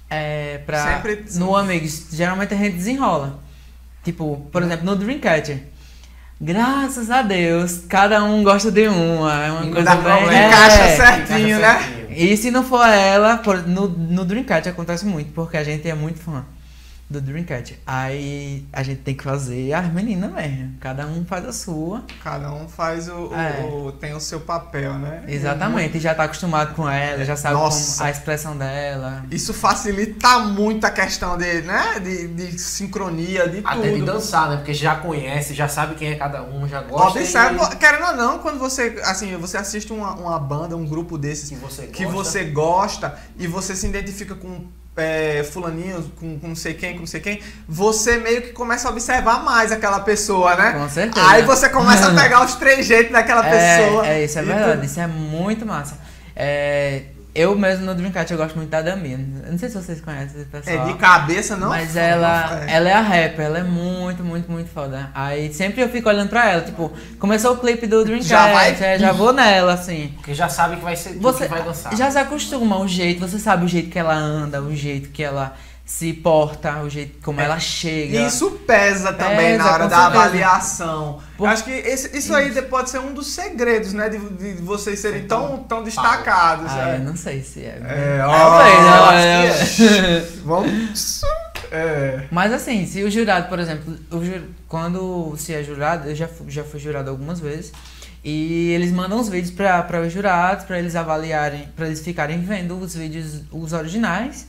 É, pra, Sempre- No Amigos, geralmente a gente desenrola. Tipo, por exemplo, no Dreamcatcher. Graças a Deus, cada um gosta de uma. É uma coisa bem. é. Encaixa certinho, Encaixa né? certinho. E se não for ela, no, no Dreamcatcher acontece muito, porque a gente é muito fã do Dreamcatcher. Aí a gente tem que fazer as meninas mesmo. Cada um faz a sua. Cada um faz o, É. o- tem o seu papel, né? Exatamente. E já tá acostumado com ela, já sabe a expressão dela. Isso facilita muito a questão de, né? De, de sincronia, de Até de tudo. dançar, né? Porque já conhece, já sabe quem é cada um, já gosta. Observe, e- querendo ou não, quando você, assim, você assiste uma, uma banda, um grupo desses que você gosta. que você gosta e você se identifica com é, fulaninho, com, com não sei quem, com não sei quem, você meio que começa a observar mais aquela pessoa, né? Com certeza. Aí você começa a pegar os três jeitos daquela pessoa. É, é isso é verdade. tu- Isso é muito massa. É, eu mesmo no Dreamcatcher eu gosto muito da Dami. Eu não sei se vocês conhecem esse É, pessoal. de cabeça não. Mas não ela, faz. ela é a rapper, ela é muito, muito, muito foda. Aí sempre eu fico olhando pra ela, tipo, começou o clipe do Dreamcatcher, Já vai- é, já vou nela, assim. Porque já sabe que vai ser Você que vai dançar. já se acostuma o jeito, você sabe o jeito que ela anda, o jeito que ela se porta, o jeito como ela chega. Isso pesa também Pesa, na hora da certeza. avaliação. Por- acho que esse- isso aí pode ser um dos segredos, né? De, de vocês serem tão, tão destacados. Ah, é. não sei se é. É, ó, é. acho Vamos. É. Mas assim, se o jurado, por exemplo, quando se é jurado, eu já, fu- já fui jurado algumas vezes, e eles mandam os vídeos para os jurados, para eles avaliarem, para eles ficarem vendo os vídeos, os originais,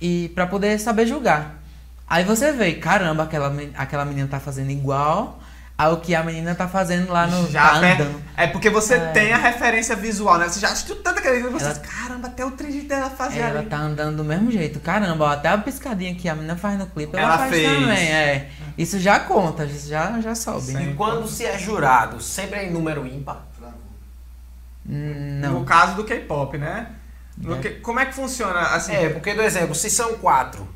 e para poder saber julgar. Aí você vê, caramba, aquela, aquela menina tá fazendo igual ao que a menina tá fazendo lá no. Já tá per- andando. É porque você É. tem a referência visual, né? Você já assistiu tanta coisa e você Ela- diz, caramba, até o triste dela fazia Ela ali. tá andando do mesmo jeito. Caramba, ó, até a piscadinha que a menina faz no clipe, ela, Ela faz fez. também. É. Isso já conta, isso já, já sobe. E quando se é jurado, sempre é em número ímpar. Hum, No Não. caso do K-pop, né? É. que- como é que funciona assim? É, porque, do exemplo, se são quatro,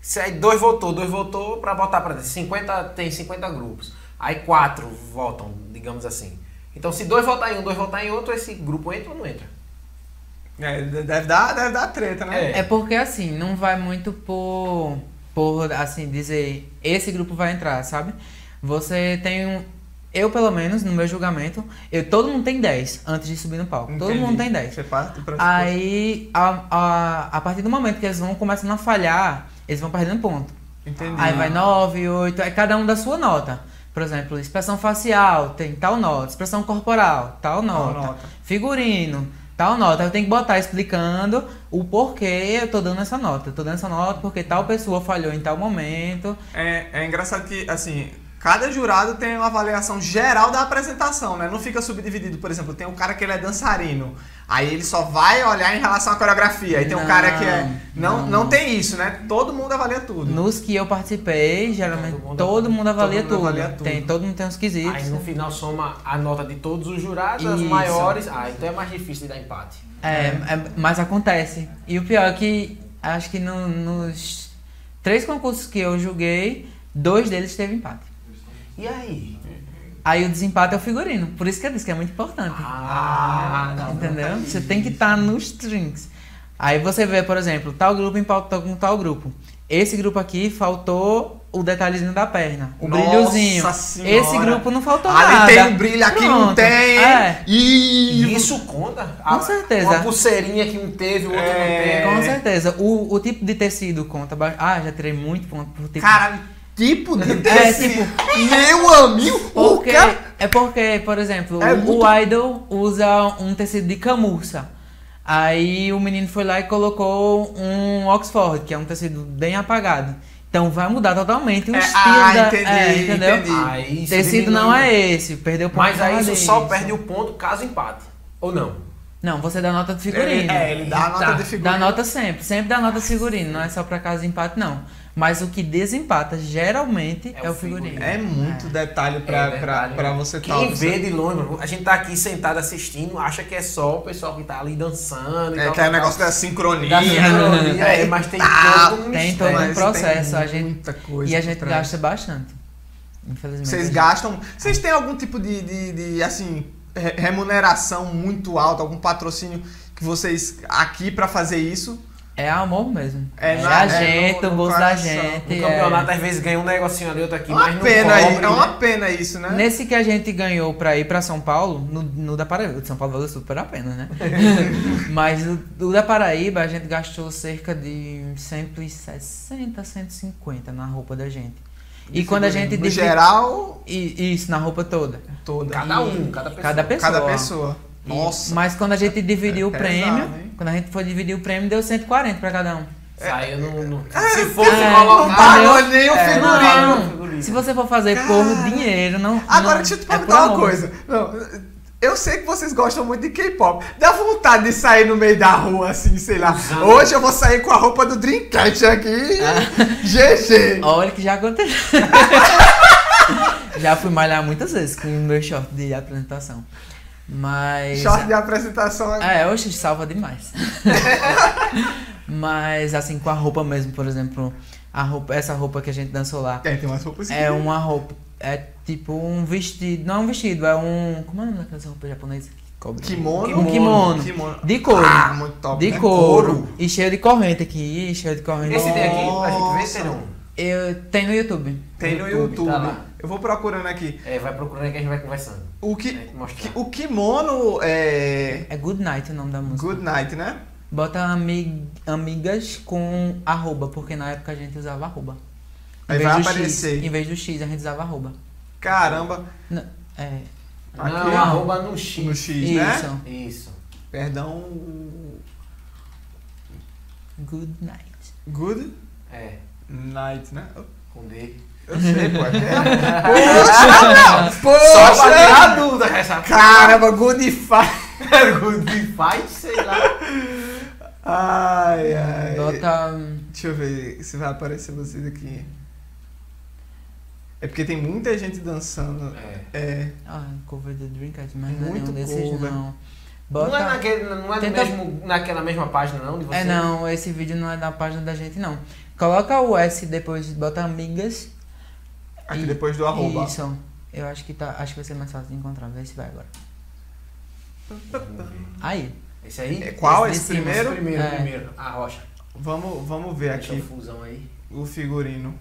se aí dois votou, dois votou pra botar pra dentro. 50, tem 50 grupos. Aí quatro votam, digamos assim. Então, se dois votar em um, dois votar em outro, esse grupo entra ou não entra? É, deve, dar, deve dar treta, né? É. É porque assim, não vai muito por, por assim, dizer, esse grupo vai entrar, sabe? Você tem um. Eu, pelo menos, no meu julgamento, eu, todo mundo tem 10 antes de subir no palco. Todo Entendi. mundo tem 10. Você parte pressuposto. Aí, a, a, a partir do momento que eles vão começando a falhar, eles vão perdendo ponto. Entendi. Aí vai 9, 8, aí cada um da sua nota. Por exemplo, expressão facial tem tal nota, expressão corporal, tal nota, nota. figurino, tal nota. Eu tenho que botar explicando o porquê eu tô dando essa nota. Eu tô dando essa nota porque tal pessoa falhou em tal momento. É, é engraçado que, assim, cada jurado tem uma avaliação geral da apresentação, né? Não fica subdividido. Por exemplo, tem um cara que ele é dançarino. Aí ele só vai olhar em relação à coreografia. Aí tem um Não, cara que é. Não, não, não. tem isso, né? Todo mundo avalia tudo. Nos que eu participei, geralmente Todo mundo- todo mundo avalia, todo mundo tudo. avalia tudo. Tem, todo mundo tem uns quesitos. Aí no final soma a nota de todos os jurados, as Isso. maiores. Ah, então é mais difícil de dar empate. É, é, mas acontece. E o pior é que acho que no- nos três concursos que eu julguei, dois deles teve empate. E aí? Aí o desempate é o figurino. Por isso que eu disse que é muito importante. Ah, não. Entendeu? Você tem que estar nos drinks. Aí você vê, por exemplo, tal grupo empatou com tal grupo. Esse grupo aqui faltou o detalhezinho da perna, o Nossa brilhozinho. Senhora. Esse grupo não faltou Ali nada. tem um brilho, aqui não Pronto. tem. É. E isso conta? Com certeza. Uma pulseirinha que um teve, o outro É. não teve. Com certeza. O, o tipo de tecido conta. Ah, já tirei muito ponto por tipo. Caralho, tipo de É, tecido. tipo, Meu amigo, o Porque, cara. é porque, por exemplo, É o, muito- o idol usa um tecido de camurça. Aí o menino foi lá e colocou um Oxford, que é um tecido bem apagado. Então vai mudar totalmente o É, estilo ah, da. entendi, é, entendeu? entendi. Isso Tecido diminui. não é esse, perdeu ponto. Mas aí isso só perde o ponto caso empate. Ou não? Não, você dá nota de figurino. É, ele dá a nota Tá, de figurino. Dá nota sempre, sempre dá nota de figurino, não é só pra caso de empate, não. Mas o que desempata geralmente é, É o figurino. figurino. É muito detalhe pra, É verdade, pra né? você Quem tá vê de longe, mano, a gente tá aqui sentado assistindo, acha que é só o pessoal que tá ali dançando. e É tal, que é o negócio da sincronia. Da sincronia, é, É, mas tem tá, todo um tem todo um processo, a gente- muita coisa E a gente trás. gasta bastante. Infelizmente. Vocês gente- gastam. Vocês têm algum tipo de, de, de, assim, re- remuneração muito alta, algum patrocínio que vocês aqui pra fazer isso? É amor mesmo. É É, na- a é gente, no- o bolso da gente. No é. campeonato, às vezes, ganha um negocinho ali, outro aqui, É uma mas não pena, cobre, aí, é uma né? pena isso, né? Nesse que a gente ganhou pra ir pra São Paulo, no, no da Paraíba, o de São Paulo valeu super a pena, né? Mas o, o da Paraíba a gente gastou cerca de 160, 150 na roupa da gente. E quando a gente No divide- geral, I- Isso, na roupa toda. toda. Cada um, cada pessoa. Cada pessoa. Cada pessoa. Nossa. Mas quando a gente dividiu É o prêmio, pesado, quando a gente foi dividir o prêmio, deu 140 pra cada um. Saiu no... no- Se fosse é, Não colocar... pagou nem o É, figurino. não, Não, se você for fazer Cara. por dinheiro, não. Agora não, deixa eu te é perguntar uma amor. coisa. Não, eu sei que vocês gostam muito de K-pop. Dá vontade de sair no meio da rua, assim, sei lá. Usando. Hoje eu vou sair com a roupa do Dreamcatch aqui. Ah. GG. Olha que já aconteceu. já fui malhar muitas vezes com o meu short de apresentação. Mas. Short de apresentação. É, hoje salva demais. Mas assim, com a roupa mesmo, por exemplo, a roupa, essa roupa que a gente dançou lá É, tem umas roupas é uma roupa. É tipo um vestido. Não é um vestido, é um. Como é o nome daquelas roupas japonesas que cobre? Kimono. Um kimono. Kimono. De couro. Ah, muito top. de né? couro. E cheio de corrente aqui, cheio de corrente. Esse tem aqui, Nossa. gente ver, tem um. Eu tenho no YouTube. Tem no YouTube, YouTube. tá lá. Eu vou procurando aqui. É, vai procurando que a gente vai conversando. O, que, que- o kimono é. É Good Night o nome da música. Good Night, né? Bota ami- amigas com arroba, porque na época a gente usava arroba. Em Aí vai aparecer. X, em vez do X, a gente usava arroba. Caramba. N- É, Aqui, não, arroba no X. No X, isso. né? Isso. Perdão. Good Night. Good É, Night, né? com D. Eu sei, pô. É. Poxa, Poxa! Só pra tirar a dúvida, essa Caramba, Good Fight. Good fight, sei lá. Ai, ai. Bota. Deixa eu ver se vai aparecer vocês aqui. É porque tem muita gente dançando. É. É. Ah, cover do Dreamcast, mas não é Muito nenhum desses cover. não. Não Bota. é, naquele, não é Tenta- mesmo, naquela mesma página, não? De você? É não, esse vídeo não é da página da gente não. Coloca o S depois, bota amigas. Aqui E- depois do arroba. Isso. Eu acho que tá. Acho que vai ser mais fácil de encontrar. Vê se vai agora. Aí. Esse aí? É, qual? Esse Esse, primeiro? Esse primeiro, É. primeiro. A rocha. Vamos, vamos ver Deixa aqui o fusão aí. o figurino.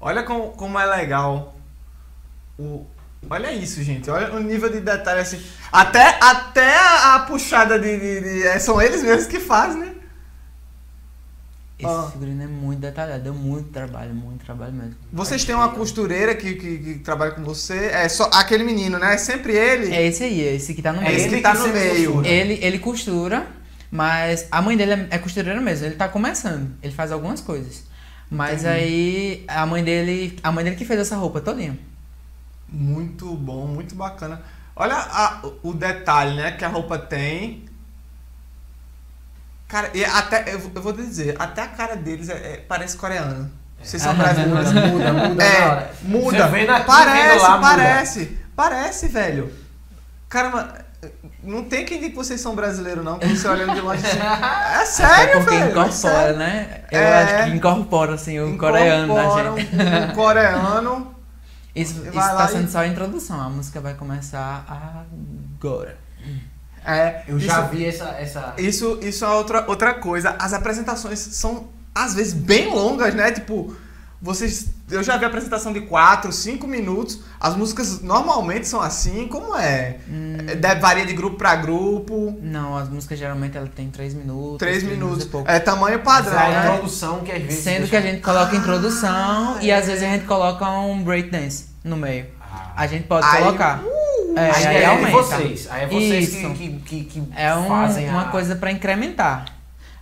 Olha como, como é legal. O, olha isso, gente. Olha o nível de detalhe assim. Até, até a, a puxada de, de- de- é, São eles mesmos que fazem, né? Esse Ah. figurino é muito detalhado, deu muito trabalho, muito trabalho mesmo. Vocês têm uma costureira que, que, que trabalha com você. É só aquele menino, né? É sempre ele. É esse aí, é esse que tá no É meio. esse que tá no meio. costura. Ele, ele costura, mas a mãe dele é, é costureira mesmo, ele tá começando. Ele faz algumas coisas. Mas Entendi. aí a mãe dele. A mãe dele que fez essa roupa todinha. Muito bom, muito bacana. Olha a- o detalhe, né, que a roupa tem. Cara, e até, eu, vou- dizer, até a cara deles é, é- parece coreano. Vocês são brasileiros. Muda, muda na É, muda. Você vendo aqui, parece, vendo lá, muda. parece. Parece, velho. Caramba, não tem quem diga que vocês são brasileiros, não, quando você olhando de longe assim. É sério, é porque velho. é incorpora, sério. né? Eu É. acho que incorpora, assim, o coreano da gente. Um, um coreano. Isso, isso tá e- sendo só a introdução, a música vai começar agora. É, Eu já isso- vi essa. essa... Isso, isso é outra, outra coisa. As apresentações são, às vezes, bem longas, né? Tipo, vocês. Eu já vi apresentação de 4, 5 minutos. As músicas normalmente são assim, como é? É, deve- varia de grupo pra grupo. Não, as músicas geralmente ela tem 3 minutos. 3 três minutos. pouco. É tamanho padrão, Mas a né? introdução que às vezes. Sendo deixa- que a gente coloca Ah, introdução e é. às vezes a gente coloca um breakdance no meio. Ah. A gente pode Aí, colocar. É, Aí, aí é vocês. Aí é vocês que, Isso. que, que, que É um- fazem uma a... coisa pra incrementar.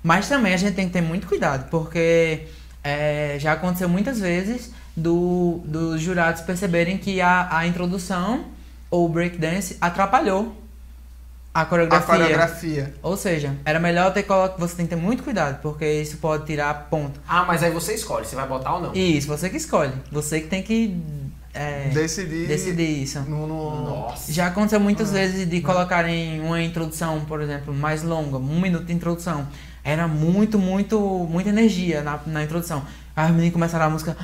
Mas também a gente tem que ter muito cuidado, porque é, já aconteceu muitas vezes do, dos jurados perceberem que a, a introdução ou o breakdance atrapalhou a A coreografia. coreografia. Ou seja, era melhor ter colocado. Você tem que ter muito cuidado, porque isso pode tirar ponto. Ah, mas aí você escolhe se vai botar ou não. Isso, você que escolhe. Você que tem que é, Decidir. decidir isso. No, no- Nossa. Já aconteceu muitas vezes de colocarem uma introdução, por exemplo, mais longa, um minuto de introdução. Era muito, muito, muita energia na, na introdução. Aí os meninos começaram a música.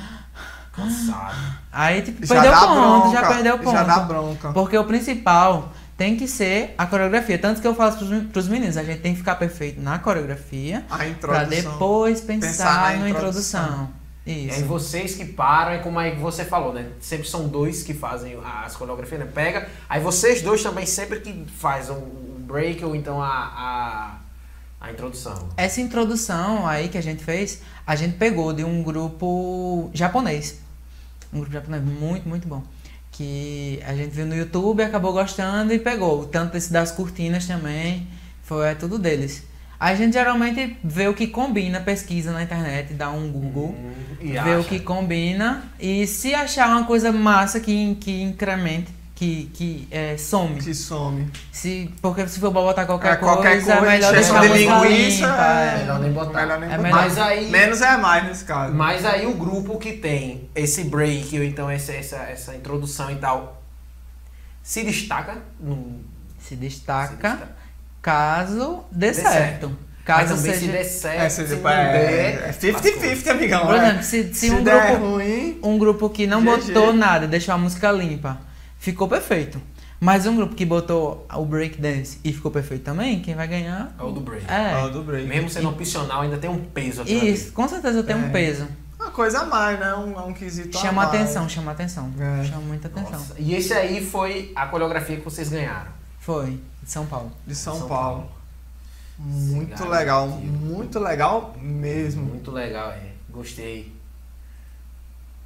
Cansado. Aí, tipo, Já perdeu dá ponto, bronca, já perdeu ponto. Já dá bronca. Porque o principal tem que ser a coreografia. Tanto que eu falo pros, pros meninos, a gente tem que ficar perfeito na coreografia A pra introdução. depois pensar, Pensar na na introdução. introdução. E Isso. aí vocês que param, é como aí você falou, né? Sempre são dois que fazem as coreografias, né? Pega. Aí vocês dois também sempre que fazem o break ou então a, a, a introdução. Essa introdução aí que a gente fez, a gente pegou de um grupo japonês. Um grupo japonês muito, muito bom. Que a gente viu no YouTube, acabou gostando e pegou. Tanto esse das cortinas também, foi é tudo deles. A gente geralmente vê o que combina, pesquisa na internet, dá um Google, Hum, e vê acha. o que combina e se achar uma coisa massa que, que incremente, que, que é, some. Que some. Se, porque se for pra botar qualquer, É, qualquer coisa, é coisa, melhor encheção deixar de linguiça, limpa, é. é. Melhor nem botar. Melhor nem É botar. melhor- Mas aí. Menos é mais nesse caso. Mas aí o grupo que tem esse break ou então essa, essa, essa introdução e tal se destaca no. Se destaca, se destaca. Caso dê, certo. certo. Caso seja. se der certo, É, se, se, não é, der. é 50-50, amigão. Por é. exemplo, se, se Se um, der grupo, ruim, um grupo que não GG. botou nada, deixou a música limpa, ficou perfeito. Mas um grupo que botou o breakdance e ficou perfeito também, quem vai ganhar É o do break. é. Ó, do break. Mesmo sendo opcional, ainda tem um peso aqui. Isso, com certeza tem É. um peso. Uma coisa a mais, né? Um, um quesito Chama a mais. atenção, chama atenção. É. Chama muita atenção. Nossa. E esse aí foi a coreografia que vocês ganharam. Foi, de São Paulo. De São, São Paulo. Paulo. Muito Esse legal, muito legal mesmo. Muito legal, é. Gostei.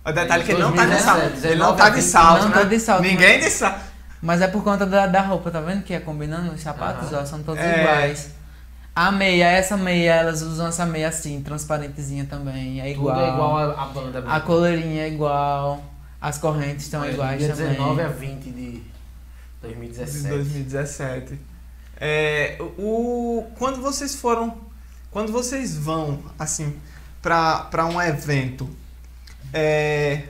O detalhe é que ele não tá de 2017, salto. Ele não tá de 19, salto, não né? tá de salto, Ninguém de salto. Mas é por conta da, da roupa, tá vendo? Que é combinando os sapatos, ó, são todos É. iguais. A meia, essa meia, elas usam essa meia assim, transparentezinha também, é igual. Tudo é igual a, a banda mesmo. A coleirinha é igual, as correntes estão iguais dia também. 19 a 20 de De 2017. 2017. É, o, quando vocês foram. Quando vocês vão, assim, pra, pra um evento, é,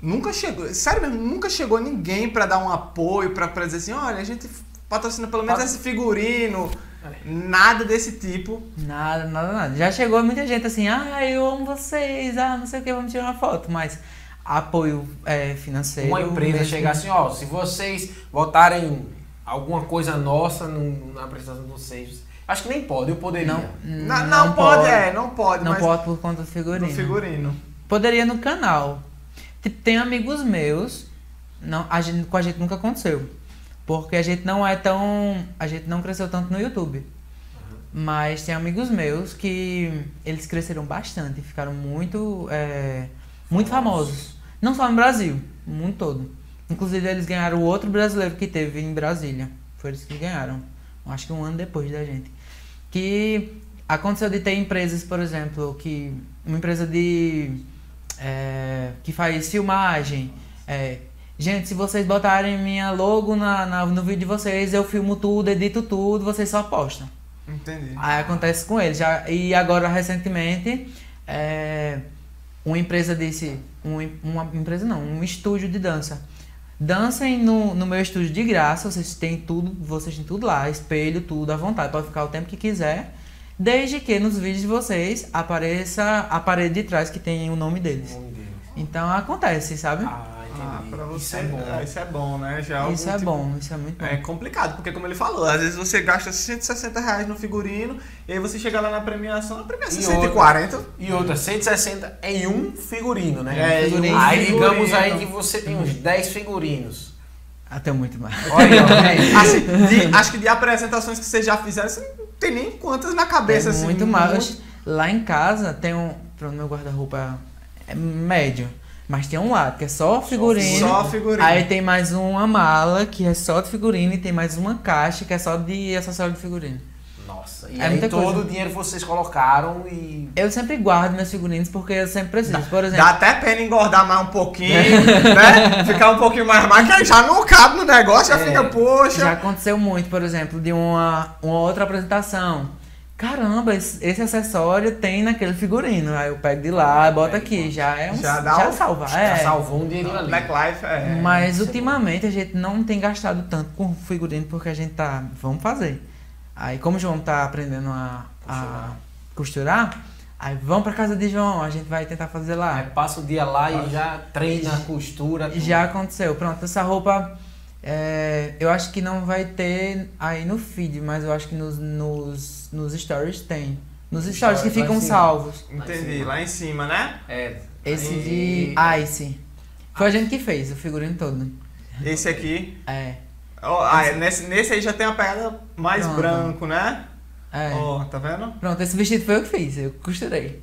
nunca chegou. Sério mesmo, nunca chegou ninguém pra dar um apoio, pra, pra dizer assim: olha, a gente patrocina pelo menos Pat- esse figurino. É. Nada desse tipo. Nada, nada, nada. Já chegou muita gente assim, ah, eu amo vocês, ah, não sei o que, vamos tirar uma foto, mas apoio é, financeiro. Uma empresa mesmo- chegar assim, ó, se vocês botarem alguma coisa nossa no- na apresentação de vocês, acho que nem pode, eu poderia. Não, Não, não, pode, é, não pode, Não mas pode por conta do figurino. no figurino. Poderia no canal. Tipo, tem amigos meus, não, a gente, com a gente nunca aconteceu. Porque a gente não é tão. A gente não cresceu tanto no YouTube. Mas tem amigos meus que eles cresceram bastante, ficaram muito, é, muito famosos. Não só no Brasil, no mundo todo. Inclusive eles ganharam o outro brasileiro que teve em Brasília. Foi eles que ganharam. Acho que um ano depois da gente. Que aconteceu de ter empresas, por exemplo, que uma empresa de é, que faz filmagem. É, gente, se vocês botarem minha logo na, na, no vídeo de vocês, eu filmo tudo, edito tudo, vocês só postam. Entendi. Aí acontece com eles. Já, e agora, recentemente, é, uma empresa disse. Um, uma empresa não, um estúdio de dança. Dancem no, no meu estúdio de graça, vocês têm tudo, vocês têm tudo lá, espelho, tudo à vontade, pode ficar o tempo que quiser. Desde que nos vídeos de vocês apareça a parede de trás que tem o nome deles. Então acontece, sabe? Ah, Ah, pra você, Isso é bom. ah, isso é bom, né? Já algum isso é tipo- bom, isso é muito bom. É complicado, porque como ele falou, às vezes você gasta 160 reais no figurino, e aí você chega lá na premiação, a premiação é E 140. E outra, 160 em um figurino, né? É, figurino. Aí figurino. digamos aí que você tem uns 10 figurinos. Até muito mais. Olha vem. Assim, de- acho que de apresentações que vocês já fizeram, você não tem nem quantas na cabeça, é assim. muito mais. Lá em casa tem um. Pronto, meu guarda-roupa é médio. Mas tem um lado que é só figurino. Só figurino. Aí tem mais uma mala que é só de figurino e tem mais uma caixa que é só de acessório de figurino. Nossa, e É aí todo coisa. o dinheiro que vocês colocaram e. Eu sempre guardo meus figurinos porque eu sempre preciso. Por exemplo, Dá até pena engordar mais um pouquinho, né? Ficar um pouquinho mais magro, que aí já não cabe no negócio, já É. fica, poxa. já aconteceu muito, por exemplo, de uma, uma outra apresentação. Caramba, esse, esse acessório tem naquele figurino. Aí eu pego de lá, boto aqui. Já é um. Já Já, dá um- salva. Já É. salvou um dinheirinho ali. Black Life é. Mas é ultimamente a gente não tem gastado tanto com figurino porque a gente tá. Vamos fazer. Aí como o João tá aprendendo a, a costurar, aí vamos pra casa de João, a gente vai tentar fazer lá. Aí passa o dia lá e já treina, costura. tudo. Já aconteceu. Pronto, essa roupa é, eu acho que não vai ter aí no feed, mas eu acho que nos, nos, nos stories tem. Nos stories que ficam salvos. Entendi, lá em cima, né? É. Esse de Ice. Foi a gente que fez o figurino todo. Esse aqui. É. Ó, ah, nesse, nesse aí já tem a pegada mais Pronto. branco, né? É. Ó, tá vendo? Pronto, esse vestido foi eu que fiz, eu costurei.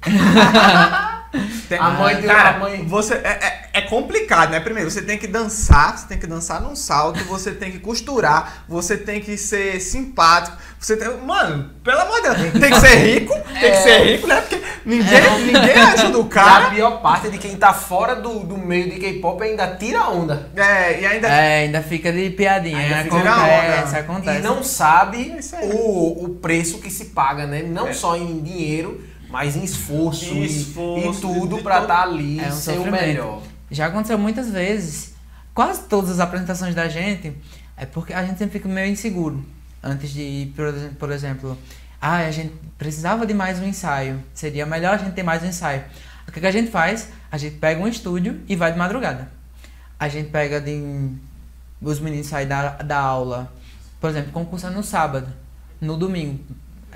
Tem- A mãe deu- Cara, a mãe- Você, é, é, é complicado, né? Primeiro, você tem que dançar, você tem que dançar num salto, você tem que costurar, você tem que ser simpático, você tem. Mano, pelo amor de Deus, tem que ser rico, tem que ser rico, né? Porque ninguém, ninguém ajuda o E a cara. pior parte é de quem tá fora do, do meio de K-pop ainda tira onda. É, e ainda. É, ainda fica de piadinha. Ainda fica acontece, na onda. acontece. E não sabe É o, o preço que se paga, né? Não É. só em dinheiro, mas em esforço, Em e- esforço, e, tudo todo- estar ali É um ser o melhor. Já aconteceu muitas vezes, quase todas as apresentações da gente, é porque a gente sempre fica meio inseguro. Antes de por exemplo, ah, a gente precisava de mais um ensaio. Seria melhor a gente ter mais um ensaio. O que, que a gente faz? A gente pega um estúdio e vai de madrugada. A gente pega de. Os meninos saem da, da aula. Por exemplo, concurso é no sábado, no domingo.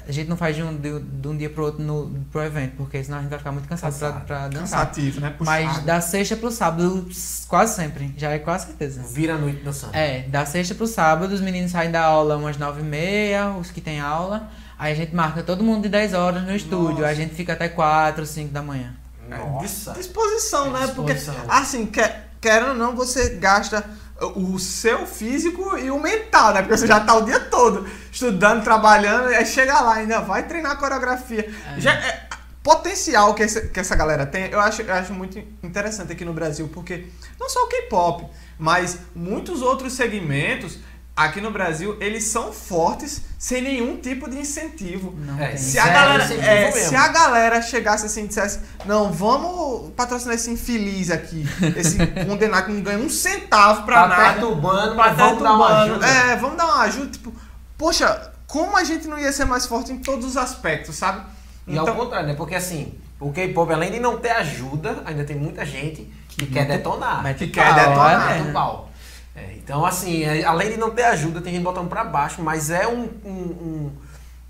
A gente não faz de um, de, de um dia pro outro no, pro evento, porque senão a gente vai ficar muito cansado pra, Cansado. pra dançar. Cansativo, né? Mas Puxado. da sexta pro sábado, quase sempre, já é quase certeza. Vira a noite dançando. É, da sexta pro sábado, os meninos saem da aula umas nove e meia, os que tem aula. Aí a gente marca todo mundo de 10 horas no estúdio, Nossa. a gente fica até 4, 5 da manhã. É, Nossa. disposição, né? Disposição. Porque, assim, quer, querendo ou não, você gasta o seu físico e o mental, né? Porque você já tá o dia todo estudando, trabalhando, e aí chega lá, ainda vai treinar a coreografia. Já é- potencial que, esse- que essa galera tem, eu acho, eu acho muito interessante aqui no Brasil, porque não só o K-pop, mas muitos outros segmentos aqui no Brasil, eles são fortes sem nenhum tipo de incentivo. Não É, tem. Se a, galera, é, se a galera chegasse assim e dissesse, não, vamos patrocinar esse infeliz aqui, esse condenado que não ganha um centavo pra Tá nada. perturbando, Tá mas vamos dar uma ajuda. É, vamos dar uma ajuda. Tipo, poxa, como a gente não ia ser mais forte em todos os aspectos, sabe? E ao contrário, né? Porque assim, o K-pop, além de não ter ajuda, ainda tem muita gente que, quer detonar. Mas que que quer pau, detonar, é, pau. É, então, assim, é, além de não ter ajuda, tem gente botando pra baixo, mas é um, um, um,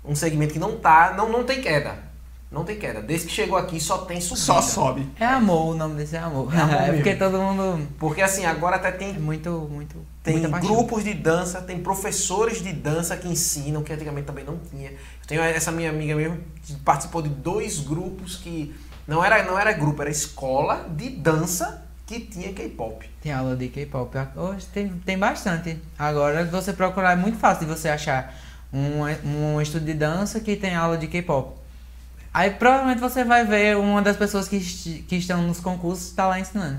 um segmento que não tá, não, não tem queda. Não tem queda. Desde que chegou aqui só tem subida. Só sobe. É amor, o nome desse é amor. É amor É, porque todo mundo Porque assim, agora até é tem, muito, muito. tem grupos de dança, tem professores de dança que ensinam, que antigamente também não tinha. Eu tenho essa minha amiga mesmo que participou de dois grupos que não era, não era grupo, era escola de dança que tinha K-pop. Tem aula de K-pop. Hoje tem, tem bastante. Agora, você procurar, é muito fácil de você achar um, um estúdio de dança que tem aula de K-pop. Aí provavelmente você vai ver uma das pessoas que, que estão nos concursos está lá ensinando.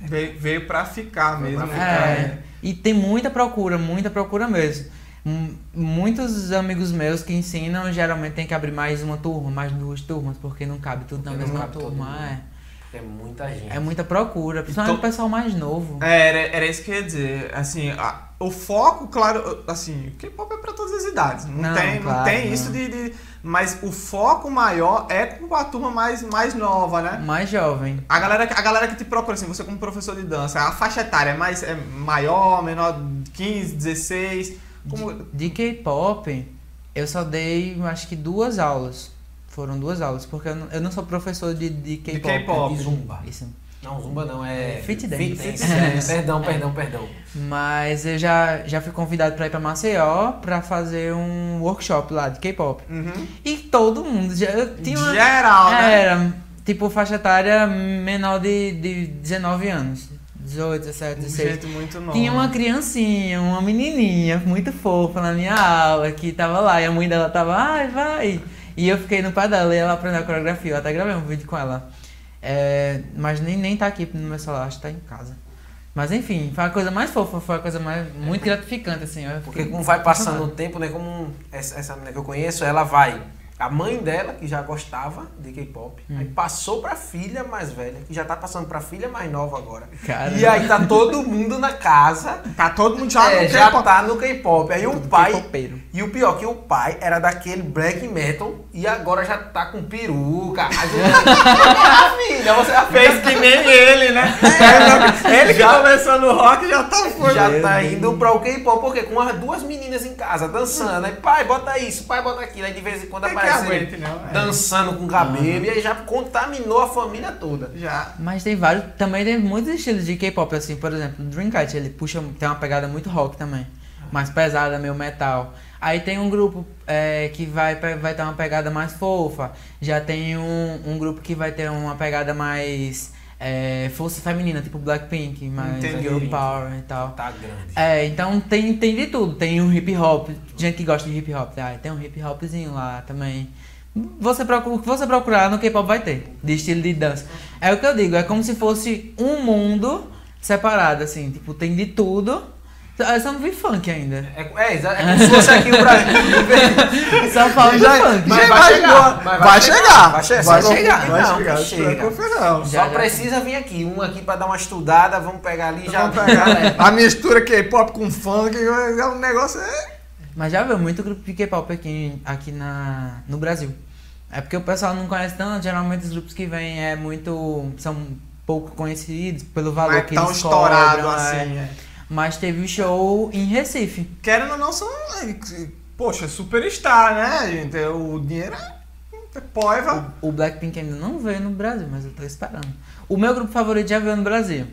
Veio, veio pra ficar mesmo. pra né, ficar? É, e tem muita procura, muita procura mesmo. M- Muitos amigos meus que ensinam geralmente tem que abrir mais uma turma, mais duas turmas, porque não cabe tudo na Porque não mesma turma. É. É muita gente. É muita procura, principalmente o Então- pessoal mais novo. É, era, era isso que eu ia dizer. Assim, a- o foco, claro, assim, o K-pop é pra todas as idades. Não, Não, tem, não claro, tem não. isso de, de- Mas o foco maior é com a turma mais, mais nova, né? Mais jovem. A galera, que- a galera que te procura, assim, você como professor de dança, a faixa etária é mais é maior, menor, 15, 16. Como... De K-pop, eu só dei, acho que duas aulas. Foram duas aulas, porque eu não, eu não sou professor de, de K-pop. K-pop. E zumba. Isso. Não, zumba não, é... Fit dance. Fit dance. Perdão, perdão, perdão. Mas eu já, já fui convidado para ir para Maceió para fazer um workshop lá de K-pop. Uhum. E todo mundo já eu tinha uma, Geral, né? Era, tipo, faixa etária menor de, de 19 anos. 18, 17, 16. Gente muito nova. Tinha uma criancinha, uma menininha muito fofa na minha aula que tava lá e a mãe dela tava, ai, vai. E eu fiquei no pé dela e ela aprendeu a coreografia. Eu até gravei um vídeo com ela. É, mas nem, nem tá aqui no meu celular, acho que tá em casa. Mas enfim, foi a coisa mais fofa, foi a coisa mais, muito gratificante, assim. Porque como vai passando o tempo, né? Como essa, essa menina que eu conheço, ela vai. A mãe dela, que já gostava de K-pop, Hum. aí passou pra filha mais velha, que já tá passando pra filha mais nova agora. Cara, E aí tá todo mundo na casa, Tá todo mundo já é, no já tá no K-pop. Aí o pai. K-popeiro. E o pior que o pai era daquele black metal e agora já tá com peruca. A gente- filha, você a Fez que nem ele, né? ele que Já- começou no rock já tá foi. já tá indo pra o K-pop, porque com as duas meninas em casa dançando, aí pai, bota isso, pai, bota aquilo, aí de vez em quando É aparece aguente, não, é. dançando com cabelo, e aí já contaminou a família toda. Já. Mas tem vários, também tem muitos estilos de K-pop, assim, por exemplo, o Dreamcatcher, ele puxa, tem uma pegada muito rock também, mais pesada, meio metal. Aí tem um grupo é, que vai, vai ter uma pegada mais fofa, já tem um, um grupo que vai ter uma pegada mais é, força feminina, tipo Blackpink, mais Entendi. girl power e tal. Tá grande. É, então tem, tem de tudo. Tem um hip hop, gente que gosta de hip hop, ah, tem um hip hopzinho lá também. Você procura, o que você procurar no K-pop vai ter, de estilo de dança. É o que eu digo, é como se fosse um mundo separado, assim, tipo, tem de tudo. Eu só não vi funk ainda. É, é, é como se fosse aqui o Brasil. Só falta Já- funk. Mas já vai vai chegar, chegar. mas Vai chegar. Vai chegar. Vai Só chegar. não, Vai chegar. chega. Não não. Só Já, já. precisa vir aqui, um aqui pra dar uma estudada, vamos pegar ali e já. Vamos pegar a mistura K-pop com funk, é um negócio. É... Mas já viu muito grupo de K-pop aqui, aqui na, no Brasil. É porque o pessoal não conhece tanto, geralmente os grupos que vêm é muito. são pouco conhecidos pelo valor Não é que tão eles estourado cobram, é. assim. é. Mas teve o show em Recife. Querendo ou não, são. Poxa, superstar, né, gente? O dinheiro é poiva. O Blackpink ainda não veio no Brasil, mas eu tô esperando. O meu grupo favorito já veio no Brasil.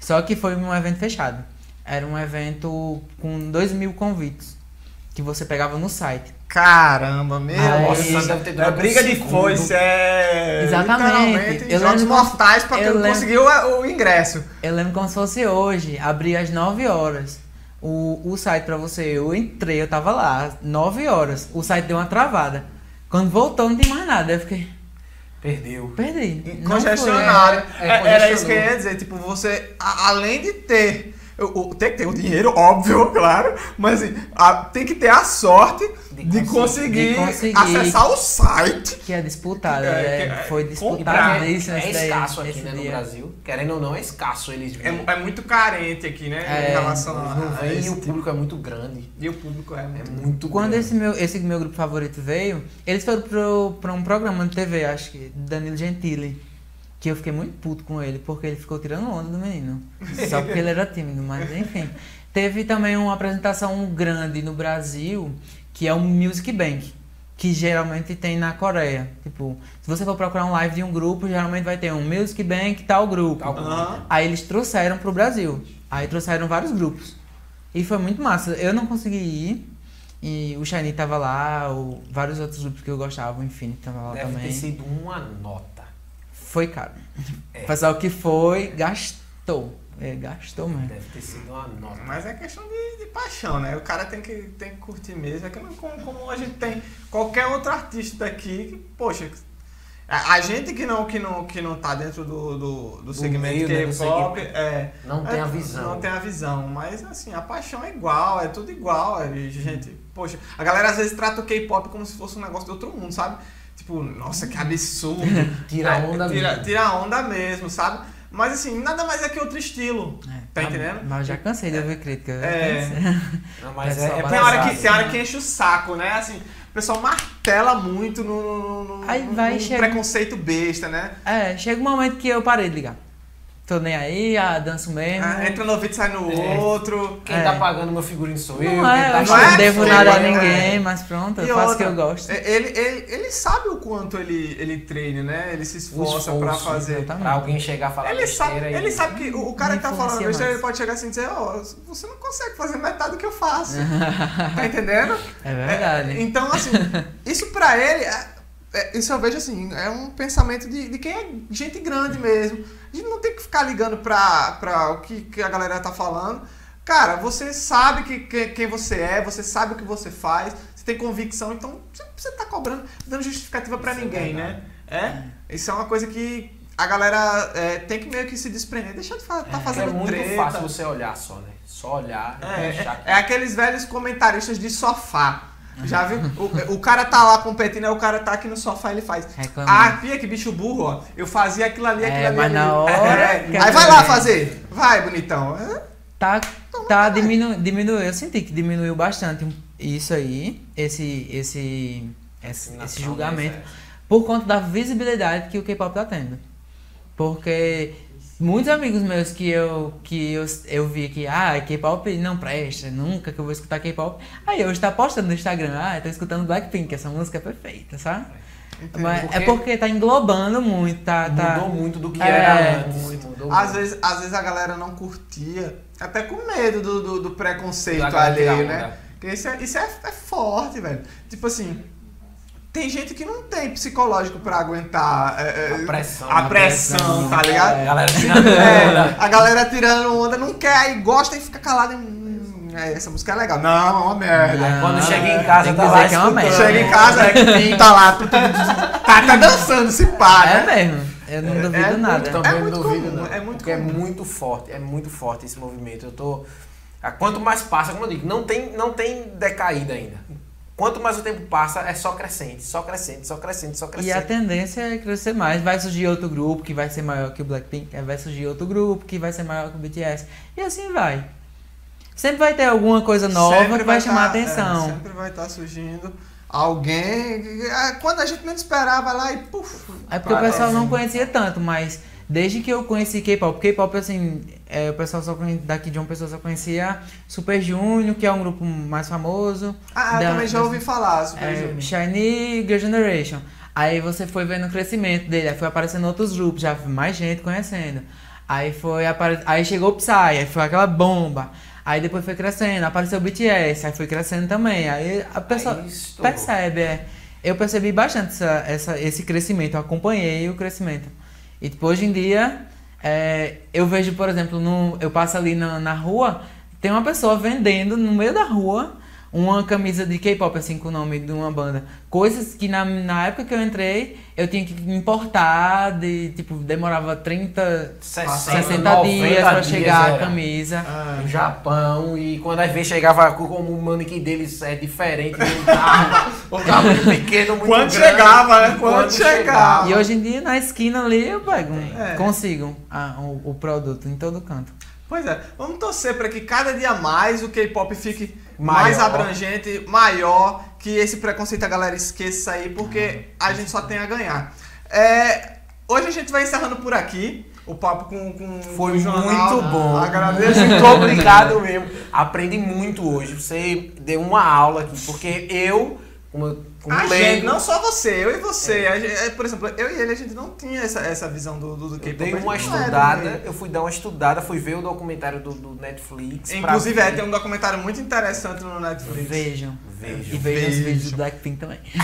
Só que foi um evento fechado. Era um evento com 2 mil convites. Que você pegava no site. Caramba, meu. Aí- Nossa, deve ter É durado briga um de foice, é. Exatamente. Eu jogos lembro- mortais pra eu quem lembro- conseguiu o o ingresso. Eu lembro como se fosse hoje, abri às 9 horas. O, o site pra você, eu entrei, eu tava lá, 9 horas. O site deu uma travada. Quando voltou, não tem mais nada. Eu fiquei, Perdeu. perdi. Não Congestionado. é, É- é Era isso que eu ia dizer. Tipo, você, a- além de ter. O- o- tem que ter o dinheiro, óbvio, claro. Mas assim, a- tem que ter a sorte De de, conseguir- de conseguir. acessar o site. Que é disputado. É, é, que é- foi comprar. disputadíssimo É daí, escasso aqui, né, no. Brasil. Querendo ou não, é escasso eles. É, é muito carente aqui, né? É, em relação a, a e esse o tipo. público é muito grande. E o público é É muito. muito Quando grande. esse meu, esse meu grupo favorito veio, eles foram pro, pra um programa de TV, acho que, do Danilo Gentili. Que eu fiquei muito puto com ele, porque ele ficou tirando onda do menino. Só porque ele era tímido, mas enfim. Teve também uma apresentação grande no Brasil, que é o Music Bank. que geralmente tem na Coreia. Tipo, se você for procurar um live de um grupo, geralmente vai ter um Music Bank tal grupo. Tal grupo. Aham. Aí eles trouxeram pro Brasil. Aí trouxeram vários grupos. E foi muito massa. Eu não consegui ir. E o Shiny tava lá, o, vários outros grupos que eu gostava, o Infinity tava lá Deve também. ter sido uma nota. Foi caro. É. O pessoal que foi, gastou. É, gastou mesmo. Deve ter sido uma nota. Mas é questão de, de paixão, né? O cara tem que, tem que curtir mesmo. É que não, como, como a gente tem qualquer outro artista daqui que, poxa, a, a gente que não, que, não, que não tá dentro do, do, do segmento meio, né, do K-pop, segmento. é, Não é, tem a visão. Não tem a visão, mas assim, a paixão é igual, é tudo igual. É, gente, poxa, a galera às vezes trata o K-pop como se fosse um negócio de outro mundo, sabe? Tipo, nossa, que absurdo. Tira É, onda tira, mesmo. tira onda mesmo, sabe? Mas assim, nada mais é que outro estilo. É. Tá entendendo? Mas eu já cansei de ouvir crítica. É. Não, mas Pessoal, é, é Tem hora, que, tem hora que enche o saco, né? Assim, o pessoal martela muito no, no, no- Aí no- vai no chega- preconceito besta, né? É, chega um momento que eu parei de ligar. Tô nem aí, ah, danço mesmo. Ah, entra no ouvido e sai no É. outro. Quem É. tá pagando meu figurino sou eu. Não quem é, tá eu não é não devo nada a né? ninguém, mas pronto, eu E faço o que eu gosto. é, Ele, ele, ele sabe o quanto ele, ele treina, né? Ele se esforça pra esforço, fazer. exatamente. Pra alguém chegar a falar Ele sabe, besteira ele e- sabe que o, o cara que tá falando besteira, ele pode chegar assim e dizer, ó, você não consegue fazer metade do que eu faço. tá entendendo? É verdade. É, então, assim, isso pra ele, é- é- isso eu vejo assim, é um pensamento de, de quem é gente grande mesmo. A gente não tem que ficar ligando pra, pra o que, que a galera tá falando. Cara, você sabe que, que- quem você é, você sabe o que você faz, você tem convicção, então você não precisa tá cobrando, dando justificativa pra Isso é ninguém, né? verdade. É? Isso é uma coisa que a galera é, tem que meio que se desprender. Deixa de estar tá É, fazendo é muito treta. fácil você olhar só, né? Só olhar e É, achar é, que... é aqueles velhos comentaristas de sofá. Já viu? O, o cara tá lá competindo, aí o cara tá aqui no sofá e ele faz. Reclamando. Ah, pia, que bicho burro, ó. Eu fazia aquilo ali, É, aquilo ali. mas na hora, É, quer Aí vai lá fazer. Vai, bonitão. É, Tá, tá diminu, diminuiu. Eu senti que diminuiu bastante isso aí, esse, esse, esse, esse julgamento, né? por conta da visibilidade que o K-pop tá tendo. Porque muitos amigos meus que eu, que eu, eu vi que, ah, K-pop não presta, nunca que eu vou escutar K-pop. Aí hoje tá postando no Instagram, ah, eu tô escutando Blackpink, essa música é perfeita, sabe? entendeu? Mas Porque- é porque tá englobando muito, tá. tá Mudou muito do que É, era antes. Muito. Mudou Às muito. vezes, às vezes a galera não curtia, até com medo do, do, do preconceito tirar alheio, né? Porque isso, é, isso é, é forte, velho. Tipo assim, tem gente que não tem psicológico pra aguentar é, é, A pressão. a pressão, tá ligado? A galera tirando É, onda. a galera tirando onda, não quer, aí gosta e fica calada. e, Hum, é, essa música é legal. Não, é uma merda. Não, Quando chega em casa, tá lá que é uma merda. Chega em casa, é, tá lá, tá, tá dançando esse pá, É né? mesmo, eu não É- duvido é nada. muito- Também É muito duvido, comum, não. é muito Porque é comum. muito forte, é muito forte esse movimento. Eu tô. Quanto mais passa, como eu digo, não tem, não tem decaída ainda. Quanto mais o tempo passa, é só crescente, só crescente, só crescente, só E crescente. a tendência é crescer mais. Vai surgir outro grupo que vai ser maior que o Blackpink, aí vai surgir outro grupo que vai ser maior que o BTS. E assim vai. Sempre vai ter alguma coisa nova Sempre que vai chamar tá- atenção. é, sempre vai estar surgindo alguém. é, Quando a gente menos esperava lá e puf. É porque o aparece. pessoal não conhecia tanto, mas desde que eu conheci K-pop, K-pop assim, é, o pessoal só conhe- daqui de uma pessoa só conhecia Super Junior, que é um grupo mais famoso. Ah, eu da- também já ouvi falar sobre É, Junior. Shiny Girl Generation. Aí você foi vendo o crescimento dele, aí foi aparecendo outros grupos, já mais gente conhecendo. Aí foi apare... aí chegou o Psy, aí foi aquela bomba. Aí depois foi crescendo, apareceu o BTS, aí foi crescendo também. Aí a pessoa percebe, é. Eu percebi bastante essa, essa- esse crescimento, eu acompanhei o crescimento. E tipo, hoje em dia, é, eu vejo, por exemplo, no, eu passo ali na, na rua, tem uma pessoa vendendo no meio da rua uma camisa de K-pop, assim, com o nome de uma banda. Coisas que na, na época que eu entrei, eu tinha que importar, de, tipo, demorava 30, 60, 60 90 dias pra chegar a camisa. Ah, No Japão, e quando às vezes chegava com- como o manequim deles é diferente, não tava, ou tava muito pequeno, muito Quando grande. chegava, né? Quando chegava. E hoje em dia, na esquina ali, eu pego, É. consigo ah, o, o produto em todo canto. Pois é, vamos torcer para que cada dia mais o K-pop fique. Mais abrangente, maior, que esse preconceito a galera esqueça aí, porque a gente só tem a ganhar. É, hoje a gente vai encerrando por aqui o papo com, com Foi com muito bom. Agradeço. Muito obrigado mesmo. Aprendi muito hoje. Você deu uma aula aqui, porque eu, como, como a leigo. gente, não só você, eu e você. A gente- é, por exemplo, eu e ele, a gente não tinha essa, essa visão do, do, do Eu K-pop. dei uma estudada, eu fui dar uma estudada, fui ver o documentário do, do Netflix. Inclusive, é, tem um documentário muito interessante no Netflix. Vejam. Vejo. E vejam os Vejam. vídeos do Blackpink também.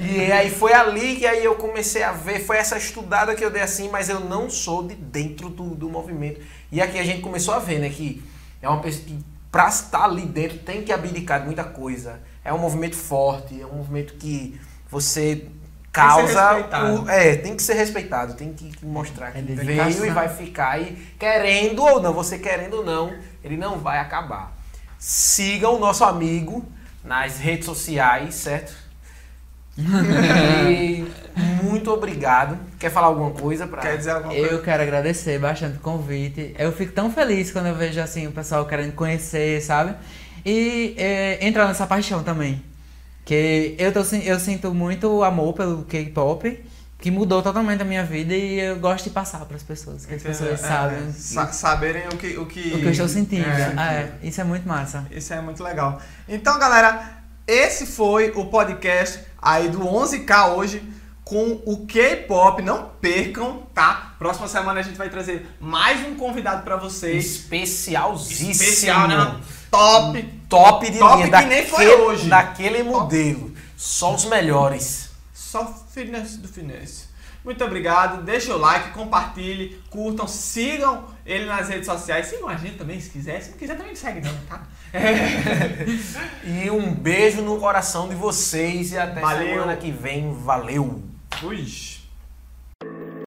E aí foi ali que aí eu comecei a ver, foi essa estudada que eu dei assim, mas eu não sou de dentro do, do movimento. E aqui a gente começou a ver, né, que é uma pessoa que pra estar ali dentro tem que abdicar de muita coisa. É um movimento forte, é um movimento que você causa. respeitado. o- é, tem que ser respeitado, tem que mostrar que É veio e vai ficar. E querendo ou não, você querendo ou não, ele não vai acabar. Sigam o nosso amigo nas redes sociais, certo? E muito obrigado. Quer falar alguma coisa para Quer dizer alguma coisa? Eu quero agradecer bastante o convite. Eu fico tão feliz quando eu vejo assim o pessoal querendo conhecer, sabe? E é, entrar nessa paixão também. Que eu, tô, eu sinto muito amor pelo K-pop, que mudou totalmente a minha vida e eu gosto de passar para as pessoas, que as pessoas É, sabem é, sa- saberem o que, o que, o que eu estou sentindo. É. É, isso é muito massa. Isso é muito legal. Então, galera, esse foi o podcast aí do 11K hoje com o K-pop. Não percam, tá? Próxima semana a gente vai trazer mais um convidado pra vocês. especialzíssimo. Especial, né? Top. Top de Top linha. que nem foi daquele- hoje. Daquele modelo. Só os melhores. Só finesse do finesse. Muito obrigado. Deixa o like, compartilhe, curtam, sigam ele nas redes sociais. Sigam a gente também, se quiser. Se não quiser, também segue não, tá? E um beijo no coração de vocês e até Valeu. semana que vem. Valeu! Fui.